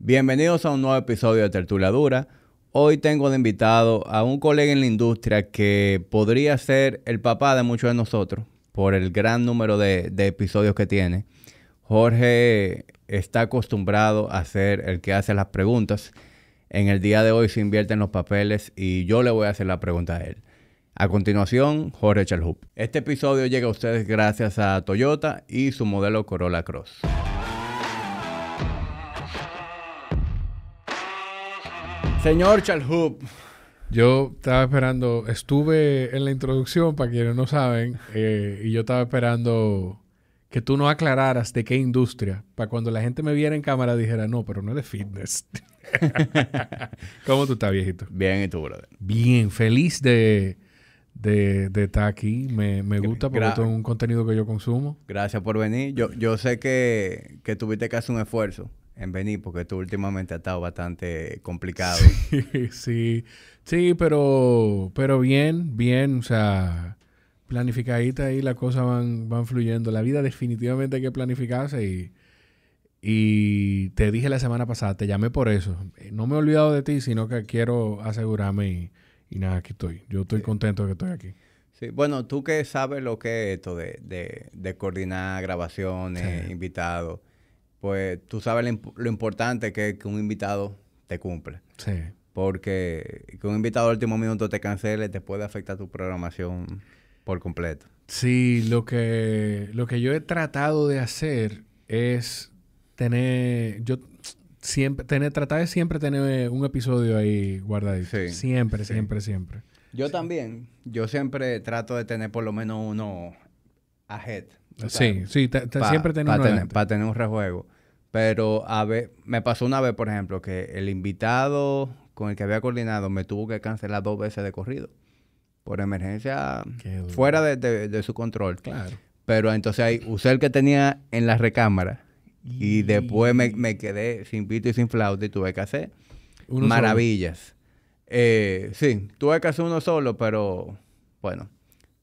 Bienvenidos a un nuevo episodio de Tertulia Dura. Hoy tengo de invitado a un colega en la industria que podría ser el papá de muchos de nosotros por el gran número de, de episodios que tiene. Jorge está acostumbrado a ser el que hace las preguntas. En el día de hoy se invierten los papeles y yo le voy a hacer la pregunta a él. A continuación, Jorge Chalhup. Este episodio llega a ustedes gracias a Toyota y su modelo Corolla Cross. Señor Chalhup, Yo estaba esperando, estuve en la introducción, para quienes no saben, eh, y yo estaba esperando que tú no aclararas de qué industria, para cuando la gente me viera en cámara dijera, no, pero no es de fitness. ¿Cómo tú estás, viejito? bien, ¿y tú, brother? Bien, feliz de, de, de estar aquí. Me, me gusta porque esto es un contenido que yo consumo. Gracias por venir. Yo, yo sé que, que tuviste que hacer un esfuerzo en venir porque tú últimamente has estado bastante complicado. sí, sí, pero, pero bien, bien, o sea, planificadita ahí las cosas van, van fluyendo. La vida definitivamente hay que planificarse y, y te dije la semana pasada, te llamé por eso. No me he olvidado de ti, sino que quiero asegurarme y, y nada, aquí estoy. Yo estoy contento de que estoy aquí. Sí, bueno, tú que sabes lo que es esto de, de, de coordinar grabaciones, Sí. invitados, pues tú sabes lo, imp- lo importante que es que un invitado te cumple. Sí. Porque que un invitado al último minuto te cancele te puede afectar tu programación por completo. Sí, lo que, lo que yo he tratado de hacer es tener, yo siempre, tener, tratar de siempre tener un episodio ahí guardadito. Sí, siempre, sí. siempre, siempre. Yo también, yo siempre trato de tener por lo menos uno ahead. Sí, sí, Pa- siempre tener pa uno tener, adelante. pa tener un rejuego. Pero a ver, me pasó una vez, por ejemplo, que el invitado con el que había coordinado me tuvo que cancelar dos veces de corrido. Por emergencia fuera de, de- de su control. Claro. Pero entonces ahí usé el que tenía en la recámara. Y después me, me quedé sin pito y sin flauta y tuve que hacer Uno maravillas. Eh, sí, tuve que hacer uno solo, pero bueno.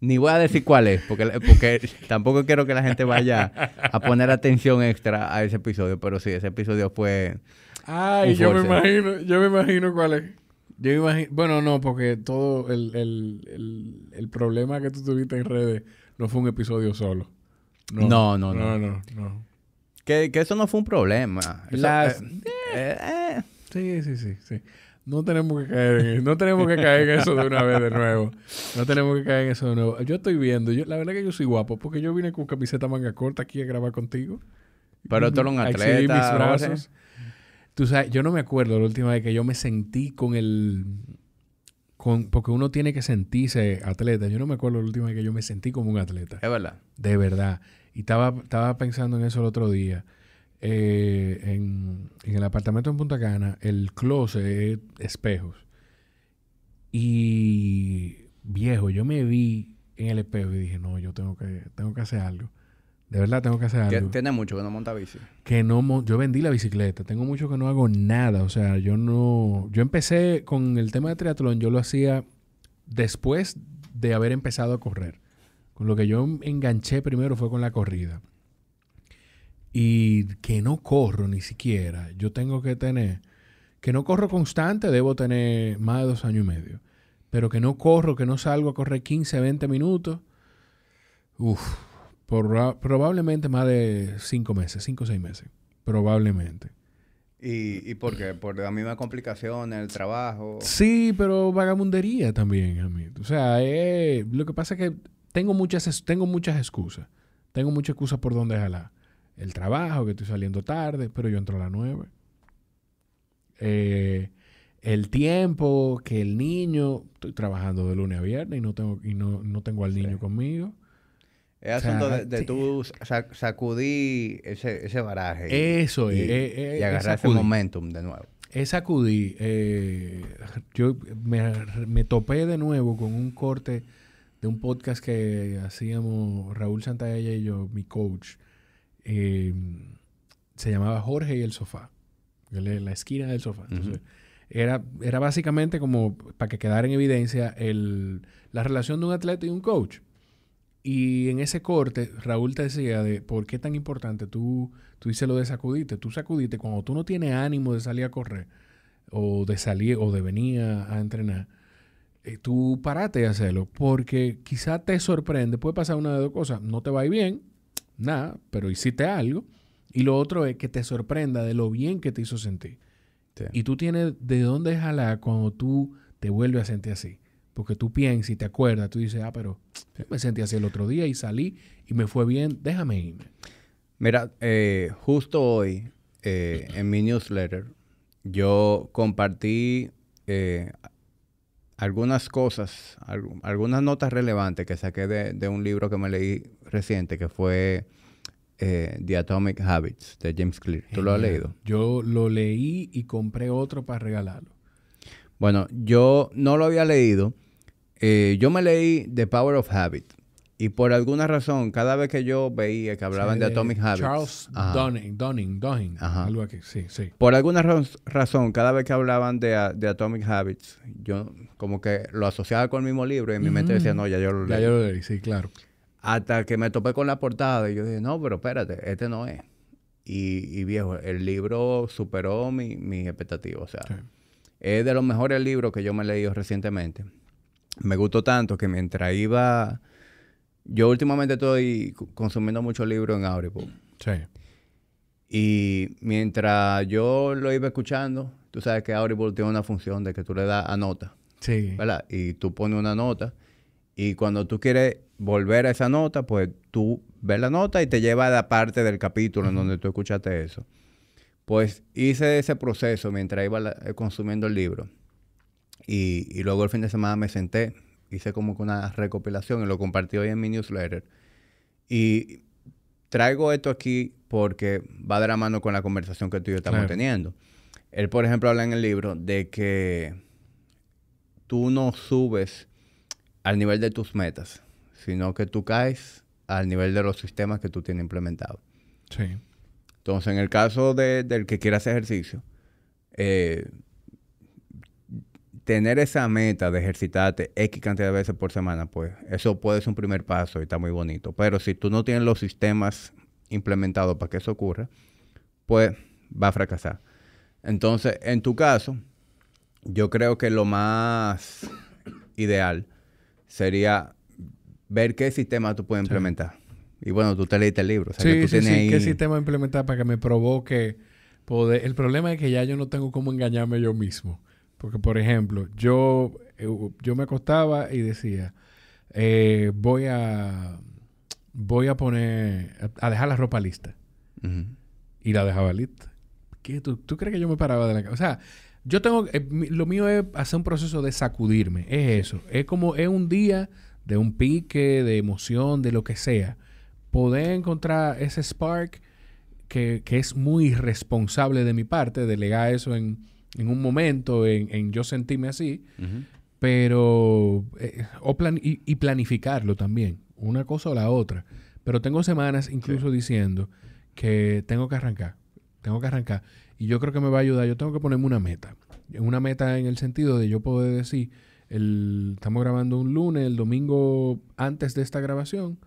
Ni voy a decir cuál es, porque, porque tampoco quiero que la gente vaya a poner atención extra a ese episodio. Pero sí, ese episodio fue... Ay, yo me imagino, yo me imagino cuál es. Yo imagino, bueno, no, porque todo el, el, el, el problema que tú tuviste en redes no fue un episodio solo. No, no, no. No, no, no. Que, que eso no fue un problema. Eso, eh, eh, eh. Sí, sí, sí, sí. No tenemos que caer en no tenemos que caer en eso de una vez de nuevo. No tenemos que caer en eso de nuevo. Yo estoy viendo, yo, la verdad que yo soy guapo porque yo vine con camiseta manga corta aquí a grabar contigo. Pero tú eres un atleta, mis brazos. Tú sabes, yo no me acuerdo la última vez que yo me sentí con el con porque uno tiene que sentirse atleta. Yo no me acuerdo la última vez que yo me sentí como un atleta. Es verdad. De verdad. Y estaba, estaba pensando en eso el otro día. Eh, en, en el apartamento en Punta Cana, el closet es espejos. Y viejo, yo me vi en el espejo y dije, no, yo tengo que, tengo que hacer algo. De verdad tengo que hacer Que algo. Tiene mucho que no monta bici. Que no, mo- yo vendí la bicicleta. Tengo mucho que no hago nada. O sea, yo no, yo empecé con el tema de triatlón, yo lo hacía después de haber empezado a correr. Con lo que yo enganché primero fue con la corrida. Y que no corro ni siquiera. Yo tengo que tener, que no corro constante, debo tener más de dos años y medio. Pero que no corro, que no salgo a correr 15, 20 minutos. Uf, proba- probablemente más de cinco meses, cinco o seis meses. Probablemente. ¿Y, ¿Y por qué? ¿Por la misma complicación el trabajo? Sí, pero vagabundería también, a mí. O sea, eh, lo que pasa es que tengo muchas, tengo muchas excusas. Tengo muchas excusas por dónde jalar. El trabajo, que estoy saliendo tarde, pero yo entro a las nueve. Eh, el tiempo, que el niño, estoy trabajando de lunes a viernes y no tengo, y no, no tengo al niño Sí. conmigo. Es O sea, asunto de, de tú sac- sacudir ese, ese baraje. Eso y, es. eh, eh, y agarrar ese sacudir. momentum de nuevo. Es sacudí. eh, yo me, me topé de nuevo con un corte de un podcast que hacíamos Raúl Santaella y yo, mi coach. Eh, se llamaba Jorge y el sofá. Es La esquina del sofá. Entonces, era, era básicamente como para que quedara en evidencia el, la relación de un atleta y un coach. Y en ese corte, Raúl te decía de por qué tan importante tú, tú dices lo de sacudirte. Tú sacudiste cuando tú no tienes ánimo de salir a correr o de salir o de venir a, entrenar. Eh, tú parate de hacerlo porque quizá te sorprende. Puede pasar una de dos cosas. No te va a ir bien, nada, pero hiciste algo. Y lo otro es que te sorprenda de lo bien que te hizo sentir. Y tú tienes de dónde jalar cuando tú te vuelves a sentir así. Porque tú piensas y te acuerdas, tú dices, ah, pero me sentí así el otro día y salí y me fue bien, déjame irme. Mira, eh, justo hoy eh, en mi newsletter yo compartí eh, algunas cosas, algunas notas relevantes que saqué de, un libro que me leí reciente que fue The Atomic Habits de James Clear. ¿Tú lo has leído? Yo lo leí y compré otro para regalarlo. Bueno, yo no lo había leído eh, yo me leí The Power of Habit. Y por alguna razón, cada vez que yo veía que hablaban de, Atomic Habits. Charles Dunning, Dunning, Dunning. Algo aquí, sí, sí. Por alguna razón, cada vez que hablaban de, Atomic Habits, yo como que lo asociaba con el mismo libro y en mi mente decía, no, ya yo lo leí. Ya yo lo leí, sí, claro. Hasta que me topé con la portada y yo dije, no, pero espérate, este no es. Y, viejo, el libro superó mi, mi expectativa. O sea, es de los mejores libros que yo me he leído recientemente me gustó tanto que mientras iba... Yo últimamente estoy consumiendo muchos libros en Audible. Sí. Y mientras yo lo iba escuchando, tú sabes que Audible tiene una función de que tú le das a nota. Sí. ¿Verdad? Y tú pones una nota. Y cuando tú quieres volver a esa nota, pues tú ves la nota y te lleva a la parte del capítulo en donde tú escuchaste eso. Pues hice ese proceso mientras iba consumiendo el libro. Y, luego el fin de semana me senté, hice como que una recopilación y lo compartí hoy en mi newsletter. Y traigo esto aquí porque va de la mano con la conversación que tú y yo estamos teniendo. Él, por ejemplo, habla en el libro de que tú no subes al nivel de tus metas, sino que tú caes al nivel de los sistemas que tú tienes implementados. Sí. Entonces, en el caso del que quiera hacer ejercicio, eh, tener esa meta de ejercitarte X cantidad de veces por semana, pues eso puede ser un primer paso y está muy bonito. Pero si tú no tienes los sistemas implementados para que eso ocurra, pues va a fracasar. Entonces, en tu caso, yo creo que lo más ideal sería ver qué sistema tú puedes implementar. Y bueno, tú te leíste el libro. sí, sí, sí. ¿Qué sistema implementar para que me provoque poder? El problema es que ya yo no tengo cómo engañarme yo mismo. Porque, por ejemplo, yo, eh, yo me acostaba y decía, eh, voy a voy a poner, a dejar la ropa lista. Y la dejaba lista. ¿Qué, tú, crees que yo me paraba de la cama? O sea, yo tengo, eh, lo mío es hacer un proceso de sacudirme. Es eso. Es como, es un día de un pique, de emoción, de lo que sea. Poder encontrar ese spark que, que es muy responsable de mi parte, delegar eso en en un momento en, yo sentirme así, pero... Eh, y, planificarlo también, una cosa o la otra. Pero tengo semanas incluso diciendo que tengo que arrancar, tengo que arrancar. Y yo creo que me va a ayudar, yo tengo que ponerme una meta. Una meta en el sentido de yo poder decir, el, estamos grabando un lunes, el domingo antes de esta grabación,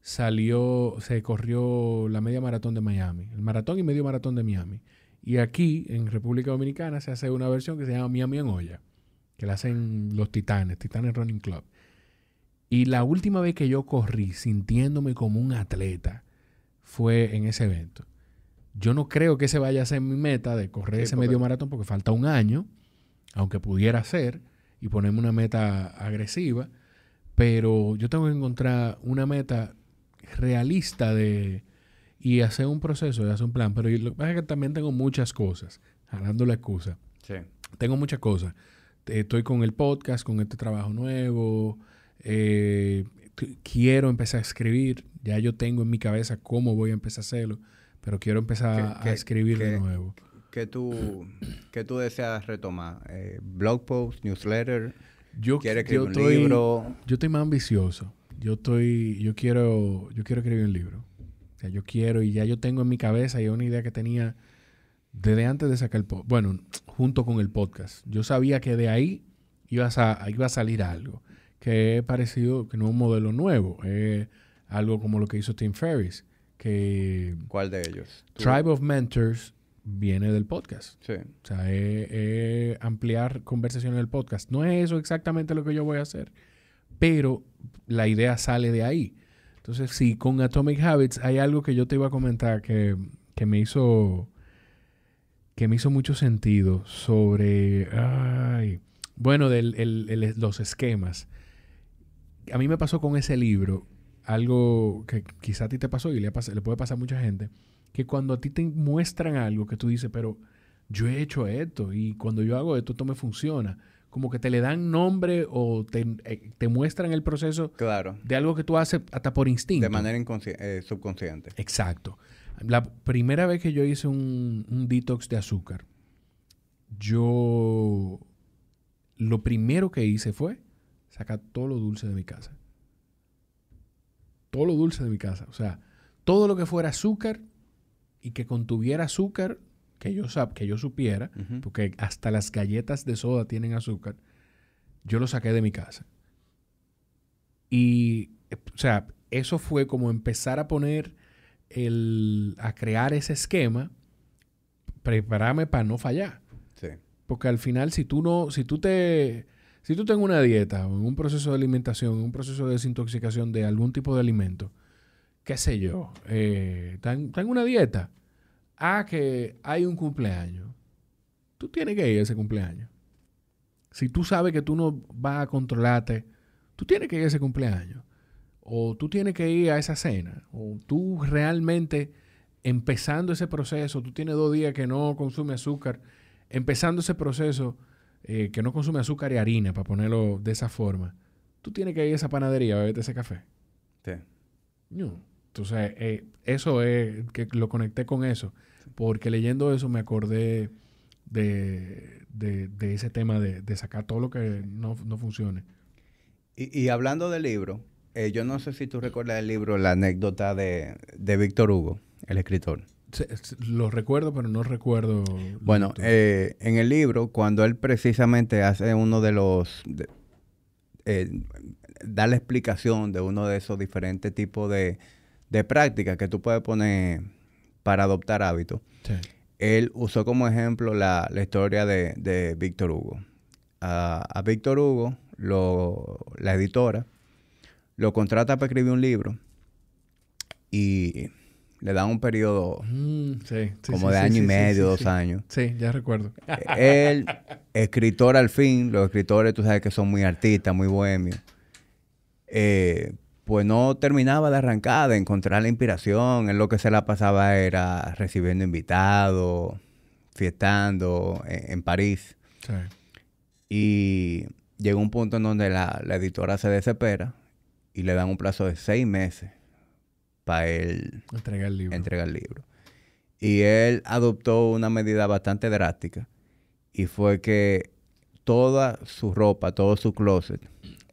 salió, se corrió la media maratón de Miami, el maratón y medio maratón de Miami. Y aquí, en República Dominicana, se hace una versión que se llama Miami en Olla, que la hacen los Titanes, Titanes Running Club. Y la última vez que yo corrí sintiéndome como un atleta fue en ese evento. Yo no creo que ese vaya a ser mi meta de correr ese medio maratón porque falta un año, aunque pudiera ser, y ponerme una meta agresiva, pero yo tengo que encontrar una meta realista de, y hacer un proceso y hacer un plan. Pero lo que pasa es que también tengo muchas cosas, jalando la excusa. Sí. Tengo muchas cosas. Estoy con el podcast, con este trabajo nuevo. Eh, quiero empezar a escribir. Ya yo tengo en mi cabeza cómo voy a empezar a hacerlo, pero quiero empezar a escribir de nuevo. ¿Qué tú, qué tú deseas retomar? Eh, ¿Blog post, newsletter? Yo, ¿Quieres escribir un libro? Yo estoy más ambicioso. Yo estoy, yo quiero, yo quiero escribir un libro yo quiero y ya yo tengo en mi cabeza y una idea que tenía desde antes de sacar el podcast. Bueno, junto con el podcast. Yo sabía que de ahí iba a, iba a salir algo que es parecido, que no es un modelo nuevo. Es algo como lo que hizo Tim Ferriss, que ¿Cuál de ellos? Tú- Tribe of Mentors viene del podcast. Sí. O sea, es, es ampliar conversaciones del podcast. No es eso exactamente lo que yo voy a hacer, pero la idea sale de ahí. Entonces, sí, con Atomic Habits hay algo que yo te iba a comentar que, que me hizo que me hizo mucho sentido sobre ay, bueno, del, el- los esquemas. A mí me pasó con ese libro algo que quizá a ti te pasó y le, le puede pasar a mucha gente, que cuando a ti te muestran algo que tú dices, pero yo he hecho esto y cuando yo hago esto, esto me funciona. Como que te le dan nombre o te, eh, te muestran el proceso Claro. de algo que tú haces hasta por instinto. De manera eh, subconsciente. Exacto. La primera vez que yo hice un, un detox de azúcar, yo lo primero que hice fue sacar todo lo dulce de mi casa. Todo lo dulce de mi casa. O sea, todo lo que fuera azúcar y que contuviera azúcar, que yo, sab- que yo supiera, porque hasta las galletas de soda tienen azúcar, yo lo saqué de mi casa. Y, eh, o sea, eso fue como empezar a poner el, a crear ese esquema, prepararme para no fallar. Sí. Porque al final, si tú no, si tú te, si tú tengo una dieta o en un proceso de alimentación, en un proceso de desintoxicación de algún tipo de alimento, qué sé yo, eh, ten- tengo una dieta, ah, que hay un cumpleaños, tú tienes que ir a ese cumpleaños. Si tú sabes que tú no vas a controlarte, tú tienes que ir a ese cumpleaños. O tú tienes que ir a esa cena. O tú realmente, empezando ese proceso, tú tienes dos días que no consume azúcar, empezando ese proceso eh, que no consume azúcar y harina, para ponerlo de esa forma, tú tienes que ir a esa panadería a beberte ese café. Sí. No. Entonces, eh, eso es, que lo conecté con eso, porque leyendo eso me acordé de, de- de ese tema de, de sacar todo lo que no, no funcione. Y, y hablando del libro, eh, yo no sé si tú recuerdas el libro La anécdota de, de Víctor Hugo, el escritor. Se- se- Lo recuerdo, pero no recuerdo. Bueno, eh, en el libro, cuando él precisamente hace uno de los... de- eh, da la explicación de uno de esos diferentes tipos de, de prácticas que tú puedes poner para adoptar hábitos, Sí. él usó como ejemplo la, la historia de, de Víctor Hugo. A, a Víctor Hugo, lo- la editora, lo contrata para escribir un libro y le dan un periodo Mm, sí, sí, como sí, de año y medio, dos años. Sí, ya recuerdo. Él, escritor al fin, los escritores tú sabes que son muy artistas, muy bohemios, eh, pues no terminaba de arrancar, de encontrar la inspiración. Él lo que se la pasaba era recibiendo invitados, fiestando en, en París. Sí. Y llegó un punto en donde la, la editora se desespera y le dan un plazo de seis meses para él Entregar el libro. entrega el libro. Y él adoptó una medida bastante drástica y fue que toda su ropa, todo su closet,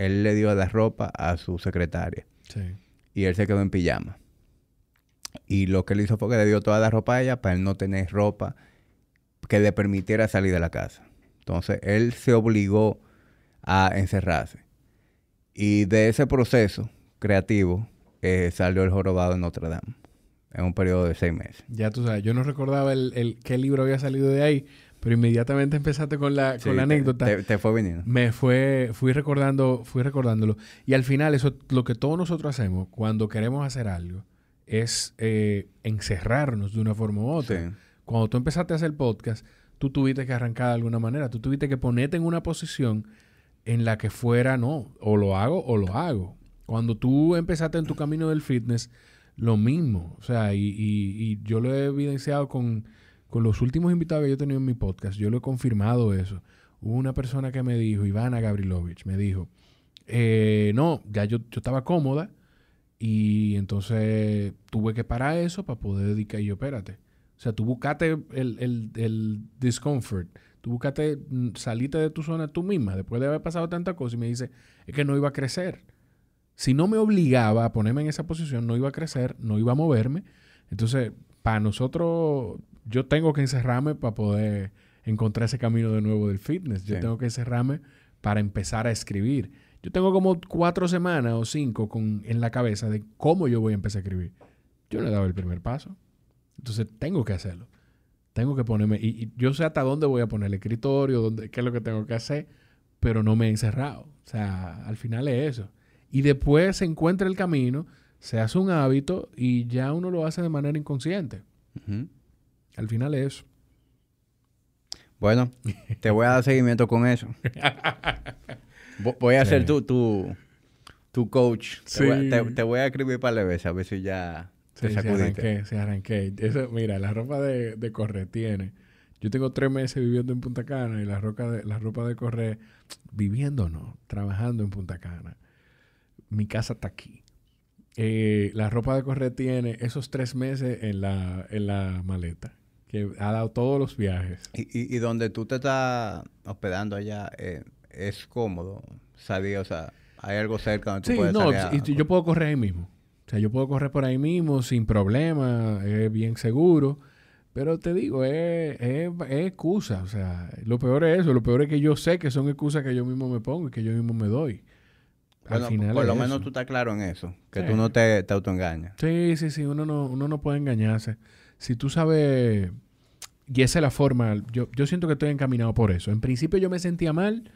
él le dio la ropa a su secretaria Sí. y él se quedó en pijama. Y lo que él hizo fue que le dio toda la ropa a ella para él no tener ropa que le permitiera salir de la casa. Entonces él se obligó a encerrarse. Y de ese proceso creativo eh, salió el jorobado de Notre Dame en un periodo de seis meses. Ya tú sabes, yo no recordaba el, el- qué libro había salido de ahí, pero inmediatamente empezaste con la, Sí, con la anécdota. Te, te fue viniendo. Me fue, fui recordando, fui recordándolo. Y al final, eso, lo que todos nosotros hacemos cuando queremos hacer algo, es eh, encerrarnos de una forma u otra. Sí. Cuando tú empezaste a hacer podcast, tú tuviste que arrancar de alguna manera. Tú tuviste que ponerte en una posición en la que fuera, no, o lo hago o lo hago. Cuando tú empezaste en tu camino del fitness, lo mismo. O sea, y, y- y yo lo he evidenciado con, con los últimos invitados que yo he tenido en mi podcast. Yo lo he confirmado eso. Hubo una persona que me dijo, Ivana Gavrilovich, me dijo, eh, no, ya yo, yo estaba cómoda y entonces tuve que parar eso para poder dedicar. Y yo, espérate. O sea, tú buscaste el, el, el discomfort. Tú buscaste mm, salirte de tu zona tú misma después de haber pasado tanta cosa y me dice, es que no iba a crecer. Si no me obligaba a ponerme en esa posición, no iba a crecer, no iba a moverme. Entonces, para nosotros, yo tengo que encerrarme para poder encontrar ese camino de nuevo del fitness. Yo Sí. tengo que encerrarme para empezar a escribir. Yo tengo como cuatro semanas o cinco con, en la cabeza de cómo yo voy a empezar a escribir. Yo no he dado el primer paso. Entonces tengo que hacerlo. Tengo que ponerme, y, yo sé hasta dónde voy a poner el escritorio, dónde, qué es lo que tengo que hacer, pero no me he encerrado. O sea, al final es eso. Y después se encuentra el camino, se hace un hábito y ya uno lo hace de manera inconsciente. Al final es eso. Bueno, te voy a dar seguimiento con eso. voy a ser tu, tu, coach. Te, voy a, escribir para la vez a ver si ya te sí, arranqué, se arranqué. Eso, mira, la ropa de, de correr tiene. Yo tengo tres meses viviendo en Punta Cana y la, ropa de, la ropa de correr, viviendo no, trabajando en Punta Cana. Mi casa está aquí. Eh, la ropa de correr tiene esos tres meses en la, en la maleta que ha dado todos los viajes. Y, y, donde tú te estás hospedando allá, eh, ¿es cómodo? ¿Sabía? O sea, ¿hay algo cerca donde tú puedes no, y yo puedo correr ahí mismo. O sea, yo puedo correr por ahí mismo sin problema, es bien seguro. Pero te digo, es, es, excusa. O sea, lo peor es eso. Lo peor es que yo sé que son excusas que yo mismo me pongo y que yo mismo me doy. Al final por lo menos tú estás claro en eso, que tú no te, te autoengañas. Sí, sí, sí, uno no, uno no puede engañarse si tú sabes, y esa es la forma, yo, yo siento que estoy encaminado por eso. En principio yo me sentía mal,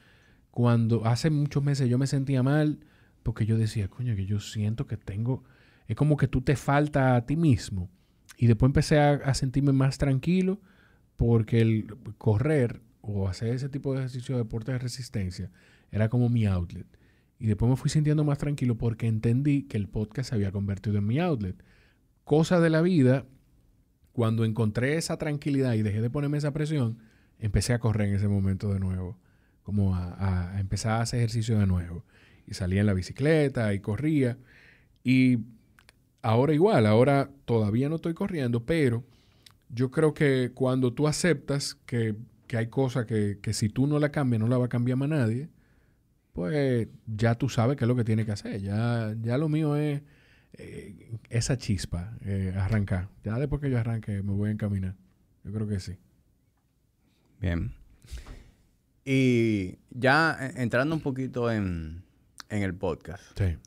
cuando hace muchos meses yo me sentía mal, porque yo decía, coño, que yo siento que tengo, es como que tú te falta a ti mismo. Y después empecé a, sentirme más tranquilo porque el correr o hacer ese tipo de ejercicio de deporte de resistencia era como mi outlet. Y después me fui sintiendo más tranquilo porque entendí que el podcast se había convertido en mi outlet. Cosa de la vida cuando encontré esa tranquilidad y dejé de ponerme esa presión, empecé a correr en ese momento de nuevo, como a, empezar a hacer ejercicio de nuevo. Y salía en la bicicleta y corría. Y ahora igual, ahora todavía no estoy corriendo, pero yo creo que cuando tú aceptas que, hay cosas que, que, si tú no la cambias, no la va a cambiar más nadie, pues ya tú sabes qué es lo que tienes que hacer. Ya, ya lo mío es eh, esa chispa, eh, arrancar. Ya después que yo arranque, me voy a encaminar. Yo creo que sí. Bien. Y ya eh, entrando un poquito en, el podcast. Sí.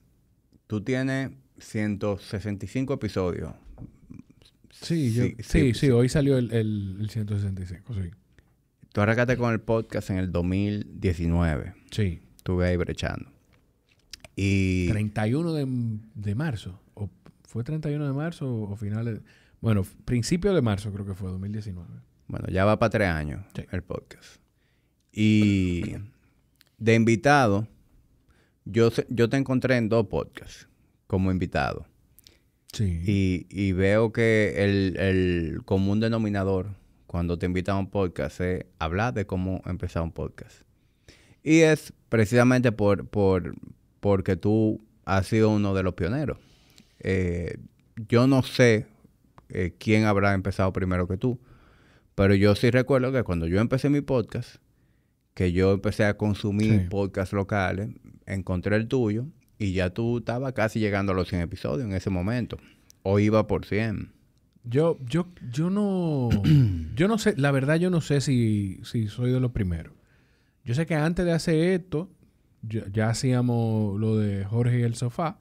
Tú tienes 165 episodios. Sí, sí, sí, sí, hoy salió el, el, 165, sí. Tú arrancaste con el podcast en el 2019. Sí. Estuve ahí brechando. Y 31 de, de, marzo. ¿O ¿Fue 31 de marzo o, finales? Bueno, principio de marzo creo que fue, 2019. Bueno, ya va para tres años el podcast. Y de invitado, yo, yo te encontré en dos podcasts como invitado. Sí. Y, y veo que el, el, común denominador cuando te invitan a un podcast es hablar de cómo empezar un podcast. Y es precisamente por, por, porque tú has sido uno de los pioneros. Eh, yo no sé eh, quién habrá empezado primero que tú, pero yo sí recuerdo que cuando yo empecé mi podcast, que yo empecé a consumir podcasts locales, encontré el tuyo y ya tú estabas casi llegando a los 100 episodios en ese momento. O iba por 100. Yo, yo, yo no, yo no sé, la verdad yo no sé si, si soy de los primeros. Yo sé que antes de hacer esto, ya, hacíamos lo de Jorge y el sofá,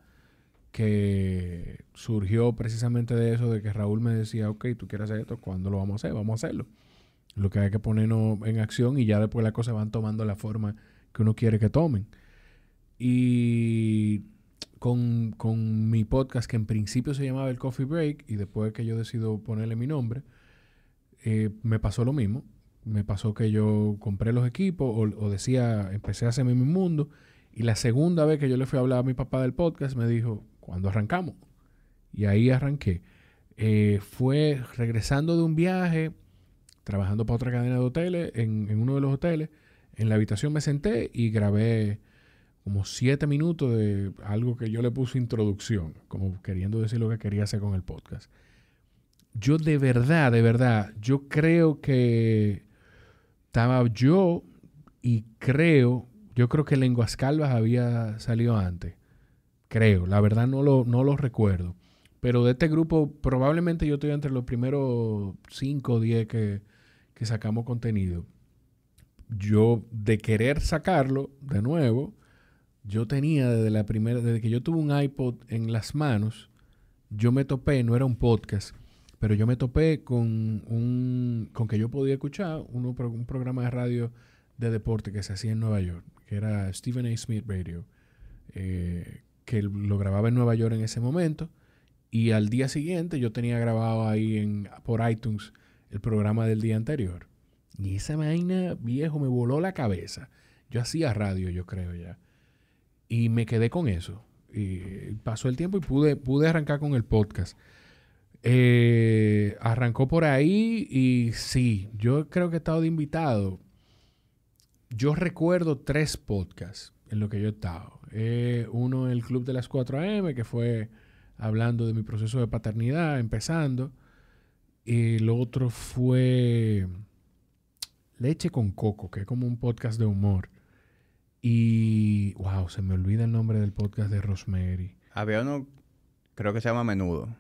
que surgió precisamente de eso, de que Raúl me decía, ok, tú quieres hacer esto, ¿cuándo lo vamos a hacer? Vamos a hacerlo. Lo que hay que ponernos en acción y ya después las cosas van tomando la forma que uno quiere que tomen. Y con, con, mi podcast, que en principio se llamaba el Coffee Break, y después que yo decido ponerle mi nombre, eh, me pasó lo mismo me pasó que yo compré los equipos o, decía, empecé a hacerme mi mundo. Y la segunda vez que yo le fui a hablar a mi papá del podcast, me dijo, ¿cuándo arrancamos? Y ahí arranqué. Eh, fue regresando de un viaje, trabajando para otra cadena de hoteles, en, en, uno de los hoteles. En la habitación me senté y grabé como siete minutos de algo que yo le puse introducción, como queriendo decir lo que quería hacer con el podcast. Yo de verdad, de verdad, yo creo que estaba yo y creo, yo creo que Lenguas Calvas había salido antes. Creo, la verdad no lo, no lo recuerdo. Pero de este grupo, probablemente yo estoy entre los primeros 5 o 10 que, que sacamos contenido. Yo, de querer sacarlo de nuevo, yo tenía desde la primera, desde que yo tuve un iPod en las manos, yo me topé, no era un podcast, pero yo me topé con un, con que yo podía escuchar un programa de radio de deporte que se hacía en Nueva York, que era Stephen A. Smith Radio, eh, que lo grababa en Nueva York en ese momento. Y al día siguiente yo tenía grabado ahí en, por iTunes el programa del día anterior. Y esa vaina, viejo, me voló la cabeza. Yo hacía radio, yo creo ya. Y me quedé con eso. Y pasó el tiempo y pude, pude arrancar con el podcast. Eh, arrancó por ahí y sí, yo creo que he estado de invitado. Yo recuerdo tres podcasts en lo que yo he estado. Eh, uno, el Club de las 4 AM, que fue hablando de mi proceso de paternidad, empezando. El otro fue Leche con Coco, que es como un podcast de humor. Y, wow, se me olvida el nombre del podcast de Rosemary. Había uno, creo que se llama Menudo.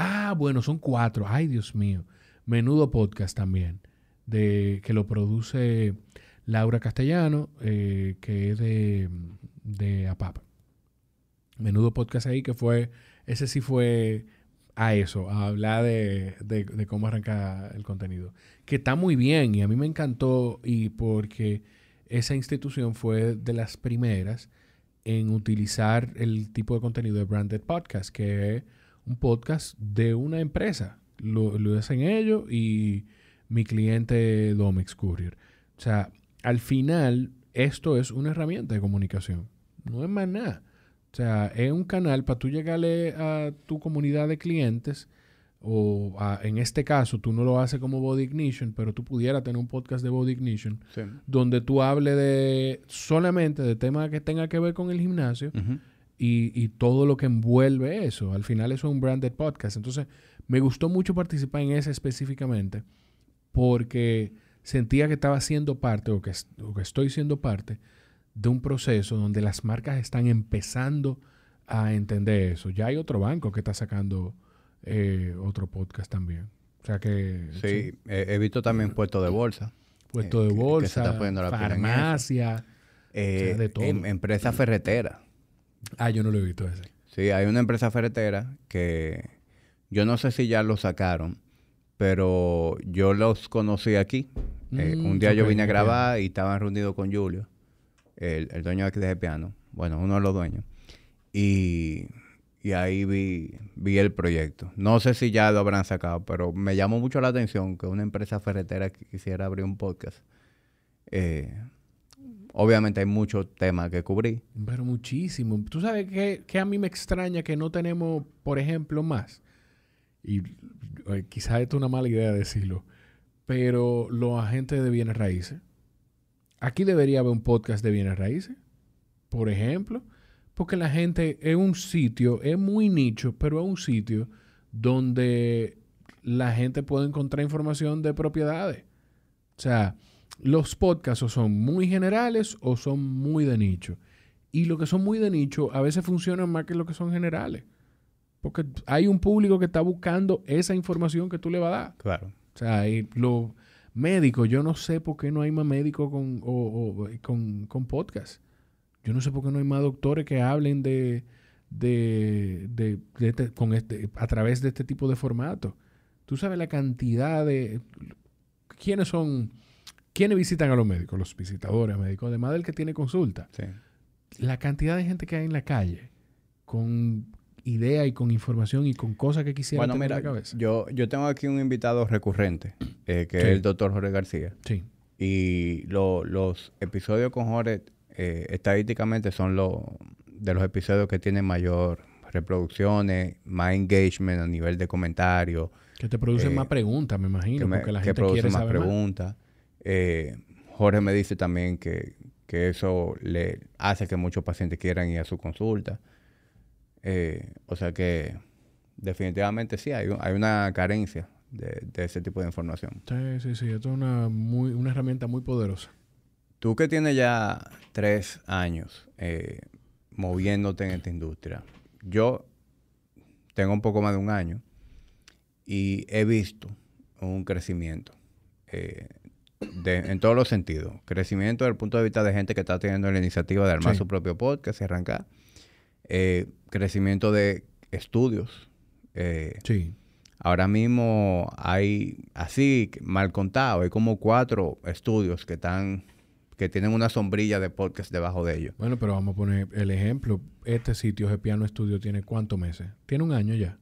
Ah, bueno, son cuatro. Ay, Dios mío. Menudo podcast también, de, que lo produce Laura Castellano, eh, que es de, de APAP. Menudo podcast ahí que fue, ese sí fue a eso, a hablar de, de, cómo arranca el contenido. Que está muy bien y a mí me encantó y porque esa institución fue de las primeras en utilizar el tipo de contenido de Branded Podcast, que un podcast de una empresa. Lo, lo hacen ellos y mi cliente Domex Courier. O sea, al final, esto es una herramienta de comunicación. No es más nada. O sea, es un canal para tú llegarle a tu comunidad de clientes o en este caso tú no lo haces como Body Ignition, pero tú pudieras tener un podcast de Body Ignition donde tú hables de solamente de temas que tenga que ver con el gimnasio y, y, todo lo que envuelve eso. Al final eso es un branded podcast. Entonces me gustó mucho participar en ese específicamente porque sentía que estaba siendo parte o que, o que estoy siendo parte de un proceso donde las marcas están empezando a entender eso. Ya hay otro banco que está sacando eh, otro podcast también. O sea que... Sí, He, visto también puesto de bolsa. Puesto de bolsa, farmacia, eh, de todo. Em, empresa ferretera. Ah, yo no lo he visto ese. Sí, hay una empresa ferretera que yo no sé si ya lo sacaron, pero yo los conocí aquí. Eh, mm, un día yo vine a grabar y estaban reunidos con Julio el, el dueño de piano, bueno, uno de los dueños, y, y ahí vi, vi el proyecto. No sé si ya lo habrán sacado, pero me llamó mucho la atención que una empresa ferretera que quisiera abrir un podcast. Eh, obviamente hay muchos temas que cubrir. Pero muchísimo. ¿Tú sabes qué, a mí me extraña que no tenemos, por ejemplo, más? Y eh, quizás esto es una mala idea decirlo, pero los agentes de bienes raíces. Aquí debería haber un podcast de bienes raíces, por ejemplo, porque la gente es un sitio, es muy nicho, pero es un sitio donde la gente puede encontrar información de propiedades. O sea, los podcasts o son muy generales o son muy de nicho. Y lo que son muy de nicho a veces funcionan más que lo que son generales. Porque hay un público que está buscando esa información que tú le vas a dar. Claro. O sea, y lo, Médico, yo no sé por qué no hay más médicos con, o, con, con podcast. Yo no sé por qué no hay más doctores que hablen de, de, de, este, con este, a través de este tipo de formato. Tú sabes la cantidad de... ¿Quiénes son... ¿Quiénes visitan a los médicos? Los visitadores médicos, además del que tiene consulta. La cantidad de gente que hay en la calle con idea y con información y con cosas que quisiera bueno, tener en la cabeza. Yo, yo tengo aquí un invitado recurrente, eh, que es el doctor Jorge García. Sí. Y los episodios con Jorge, eh, estadísticamente, son los de los episodios que tienen mayor reproducciones, más engagement a nivel de comentarios. Que te producen eh, más preguntas, me imagino, porque la gente quiere más preguntas. Jorge me dice también que, que eso le hace que muchos pacientes quieran ir a su consulta. Eh, o sea que definitivamente sí, hay, hay una carencia de, ese tipo de información. Sí, sí, sí. Esto es una, muy, una herramienta muy poderosa. Tú que tienes ya tres años eh, moviéndote en esta industria, yo tengo un poco más de un año y he visto un crecimiento. Eh, de- en todos los sentidos. Crecimiento desde el punto de vista de gente que está teniendo la iniciativa de armar Sí. su propio podcast y arrancar. Eh, crecimiento de estudios. Eh, Sí. ahora mismo hay, así, mal contado, hay como cuatro estudios que están, que tienen una sombrilla de podcast debajo de ellos. Bueno, pero vamos a poner el ejemplo. Este sitio, de Piano Studio, tiene cuántos meses? Tiene un año ya.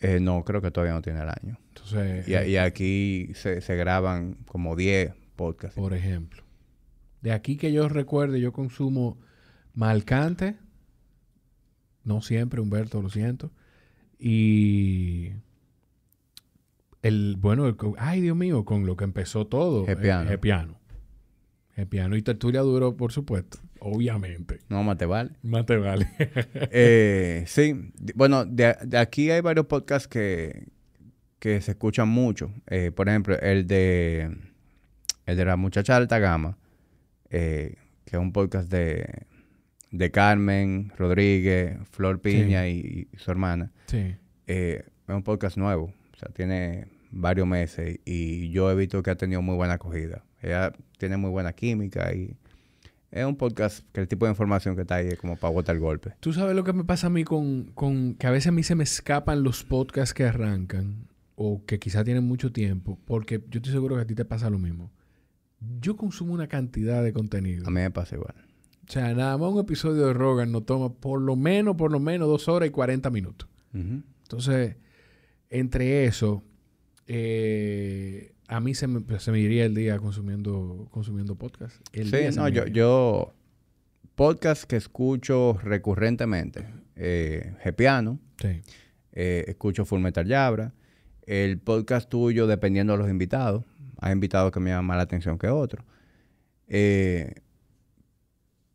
Eh, no, creo que todavía no tiene el año. Entonces, Y, y aquí se, se graban como 10 podcasts. por ejemplo, de aquí que yo recuerde, yo consumo Malcante. No siempre, Humberto, lo siento. Y el, bueno, el ay Dios mío, con lo que empezó todo. Gepiano. eh, Gepiano. Gepiano. Y Tertulia Duro, por supuesto. Obviamente. No más te vale. Más te vale. Eh, sí, bueno, de, de aquí hay varios podcasts que, que se escuchan mucho. Eh, por ejemplo, el de el de la muchacha de alta gama, eh, que es un podcast de, de Carmen Rodríguez, Flor Piña y, y su hermana. sí. Eh, es un podcast nuevo, o sea, tiene varios meses y yo he visto que ha tenido muy buena acogida. Ella tiene muy buena química y es un podcast que el tipo de información que está ahí es como para botar el golpe. Tú sabes lo que me pasa a mí con, con que a veces a mí se me escapan los podcasts que arrancan o que quizá tienen mucho tiempo, porque yo estoy seguro que a ti te pasa lo mismo. Yo consumo una cantidad de contenido. A mí me pasa igual. O sea, nada más un episodio de Rogan nos toma por lo menos, por lo menos dos horas y 40 minutos. Entonces, entre eso, eh, a mí se me, pues, se me iría el día consumiendo, consumiendo podcast. El Sí, día no, yo, yo podcast que escucho recurrentemente, eh, Gepiano, Sí. eh, escucho Full Metal Yabra, el podcast tuyo dependiendo de los invitados, hay invitados que me llaman más la atención que otros, Eh,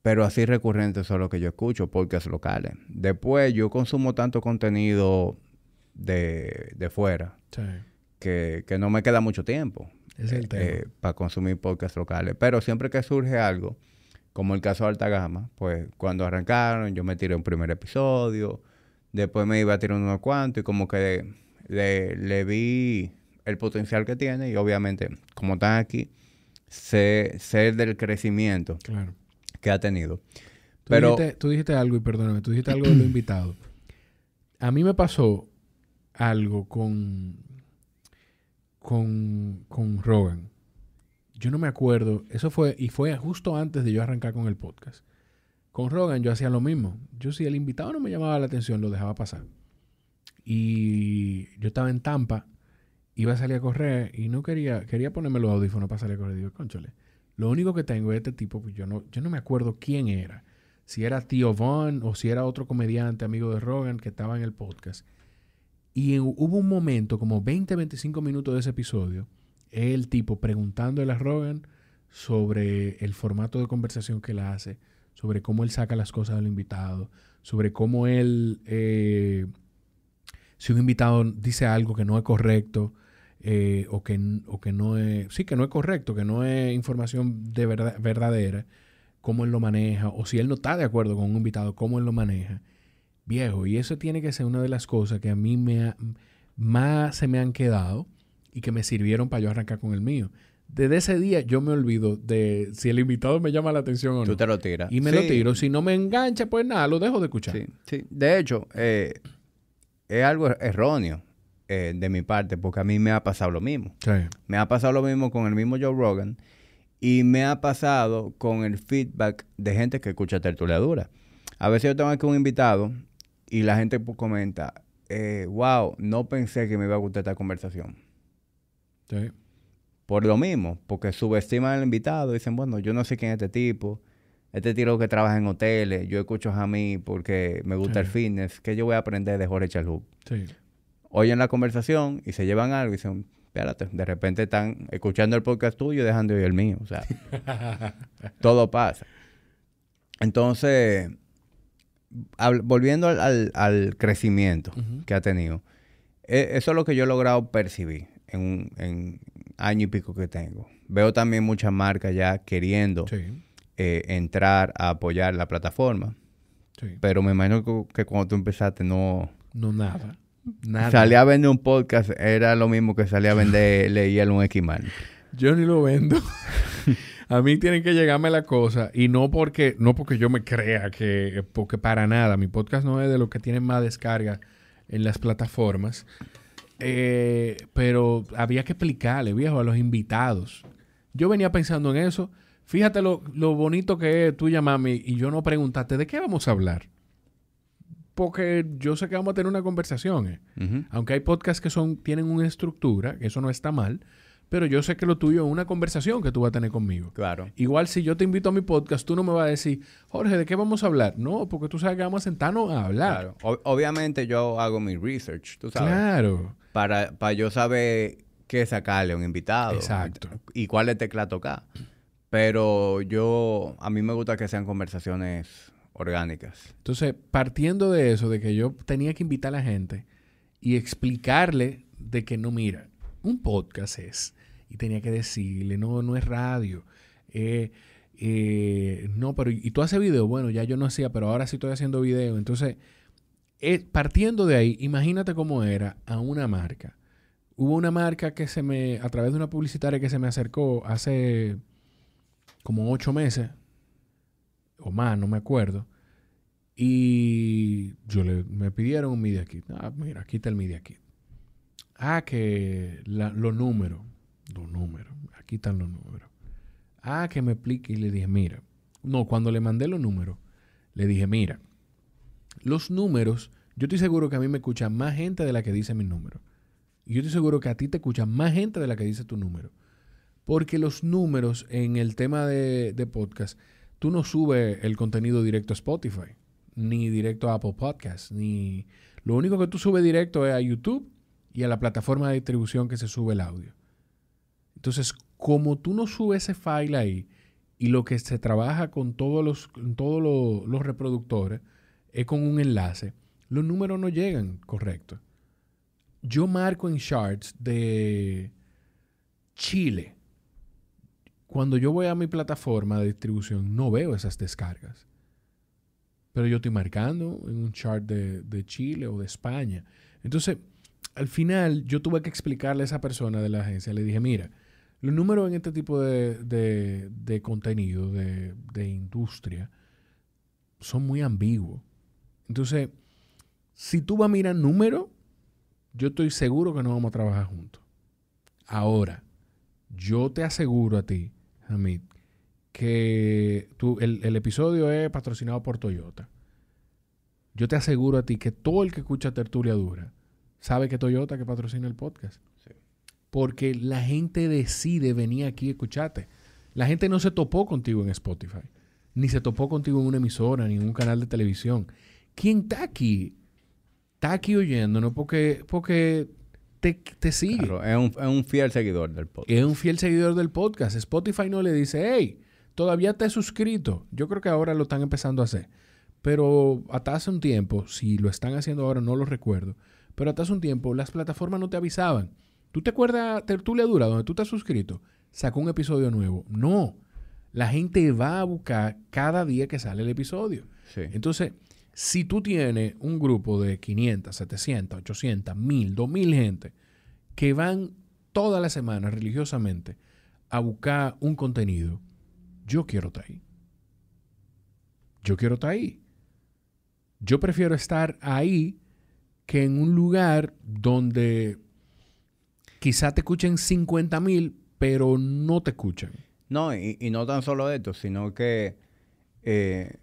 pero así recurrente son los que yo escucho, podcasts locales. Después yo consumo tanto contenido de, de fuera Sí. Que, que no me queda mucho tiempo. Es el tema. para consumir podcasts locales. Pero siempre que surge algo, como el caso de Alta Gama, pues cuando arrancaron yo me tiré un primer episodio, después me iba a tirar unos cuantos y como que le, le vi el potencial que tiene y obviamente, como están aquí, sé, sé del crecimiento Claro. que ha tenido. Tú, Pero dijiste, tú dijiste algo, y perdóname, tú dijiste algo de los invitados. A mí me pasó algo con, con, con Rogan. Yo no me acuerdo, eso fue, y fue justo antes de yo arrancar con el podcast. Con Rogan yo hacía lo mismo. Yo si el invitado no me llamaba la atención, lo dejaba pasar. Y yo estaba en Tampa, iba a salir a correr y no quería, quería ponerme los audífonos para salir a correr. Digo, conchole, lo único que tengo es este tipo, pues yo no, yo no me acuerdo quién era. Si era Tío Von o si era otro comediante amigo de Rogan que estaba en el podcast. Y hubo un momento, como 20, 25 minutos de ese episodio, el tipo preguntándole a Rogan sobre el formato de conversación que él hace, sobre cómo él saca las cosas del invitado, sobre cómo él, eh, si un invitado dice algo que no es correcto, eh, o, que, o que no es, sí, que no es correcto, que no es información de verdad, verdadera, cómo él lo maneja, o si él no está de acuerdo con un invitado, cómo él lo maneja. Viejo, y eso tiene que ser una de las cosas que a mí me ha- más se me han quedado y que me sirvieron para yo arrancar con el mío. Desde ese día yo me olvido de si el invitado me llama la atención o tú no. te lo tiras. Y me lo tiro. Si no me engancha, pues nada, lo dejo de escuchar. Sí, sí. De hecho, eh, es algo erróneo eh, de mi parte porque a mí me ha pasado lo mismo. Sí. Me ha pasado lo mismo con el mismo Joe Rogan y me ha pasado con el feedback de gente que escucha tertuliadura. A veces yo tengo aquí un invitado y la gente pues, comenta, eh, wow, no pensé que me iba a gustar esta conversación. Sí. Por lo mismo, porque subestiman al invitado, dicen, bueno, yo no sé quién es este tipo, este tiro que trabaja en hoteles, yo escucho a mí porque me gusta el fitness, ¿qué yo voy a aprender de Jorge Chalhub? Sí. oyen la conversación y se llevan algo y dicen, espérate, de repente están escuchando el podcast tuyo y dejando de oír el mío. O sea, todo pasa. Entonces, volviendo al, al- al crecimiento que ha tenido, e- eso es lo que yo he logrado percibir en un en año y pico que tengo. Veo también muchas marcas ya queriendo Sí. eh, entrar a apoyar la plataforma, Sí. pero me imagino que, que cuando tú empezaste no... No, nada. Nada. Salía a vender un podcast, era lo mismo que salía a vender leía un esquimal. Yo ni lo vendo. a mí tienen que llegarme la cosa y no porque, no porque yo me crea que, porque para nada, mi podcast no es de lo que tienen más descarga en las plataformas. Eh, pero había que explicarle, viejo, a los invitados. Yo venía pensando en eso. Fíjate lo, bonito que es tú llamarme y yo no preguntarte de qué vamos a hablar. Porque yo sé que vamos a tener una conversación. Eh. Aunque hay podcasts que son, tienen una estructura, que eso no está mal pero yo sé que lo tuyo es una conversación que tú vas a tener conmigo. Claro. Igual si yo te invito a mi podcast, tú no me vas a decir, Jorge, ¿de qué vamos a hablar? No, porque tú sabes que vamos a sentarnos a hablar. Claro. obviamente yo hago mi research, tú sabes. Claro. Para, para yo saber qué sacarle a un invitado. Exacto. Y cuál es tecla tocar. Pero yo, a mí me gusta que sean conversaciones orgánicas. Entonces, partiendo de eso, de que yo tenía que invitar a la gente y explicarle de que no, mira, un podcast es. Tenía que decirle, no, no es radio. Eh, eh, no, pero ¿y tú haces video? Bueno, ya yo no hacía, pero ahora sí estoy haciendo video. Entonces, eh, partiendo de ahí, imagínate cómo era a una marca. Hubo una marca que se me, a través de una publicitaria que se me acercó hace como ocho meses, o más, no me acuerdo. Y yo le, me pidieron un Media Kit. Ah, mira, aquí está el Media Kit. Ah, que los números. Los números. Aquí están los números. Ah, que me explique. Y le dije, mira. No, cuando le mandé los números, le dije, mira. Los números, yo estoy seguro que a mí me escucha más gente de la que dice mi número. Y yo estoy seguro que a ti te escucha más gente de la que dice tu número. Porque los números en el tema de, de podcast, tú no subes el contenido directo a Spotify, ni directo a Apple Podcasts, ni... Lo único que tú subes directo es a YouTube y a la plataforma de distribución que se sube el audio. Entonces, como tú no subes ese file ahí y lo que se trabaja con todos los, todos los, reproductores es con un enlace, los números no llegan correctos. Yo marco en charts de Chile. Cuando yo voy a mi plataforma de distribución, no veo esas descargas. Pero yo estoy marcando en un chart de, de Chile o de España. Entonces, al final yo tuve que explicarle a esa persona de la agencia, le dije, mira, los números en este tipo de, contenido, de, industria, son muy ambiguos. Entonces, si tú vas a mirar números, yo estoy seguro que no vamos a trabajar juntos. Ahora, yo te aseguro a ti, Hamid, que el, el, episodio es patrocinado por Toyota. Yo te aseguro a ti que todo el que escucha Tertulia Dura sabe que Toyota que patrocina el podcast. Porque la gente decide venir aquí a escucharte. La gente no se topó contigo en Spotify, ni se topó contigo en una emisora, ni en un canal de televisión. ¿Quién está aquí? Está aquí oyéndonos porque, porque te, te sigue. Claro, es un, es un, fiel seguidor del podcast. Es un fiel seguidor del podcast. Spotify no le dice, hey, todavía te he suscrito. Yo creo que ahora lo están empezando a hacer. Pero hasta hace un tiempo, si lo están haciendo ahora, no lo recuerdo pero hasta hace un tiempo las plataformas no te avisaban. ¿Tú te acuerdas Tertulia Dura, donde tú estás suscrito? Sacó un episodio nuevo. No. La gente va a buscar cada día que sale el episodio. Entonces, si tú tienes un grupo de 500, 700, 800, 1000, 2000 gente que van toda la semana religiosamente a buscar un contenido, yo quiero estar ahí. Yo quiero estar ahí. Yo prefiero estar ahí que en un lugar donde quizá te escuchen 50 mil, pero no te escuchan. No, y, no tan solo esto, sino que eh,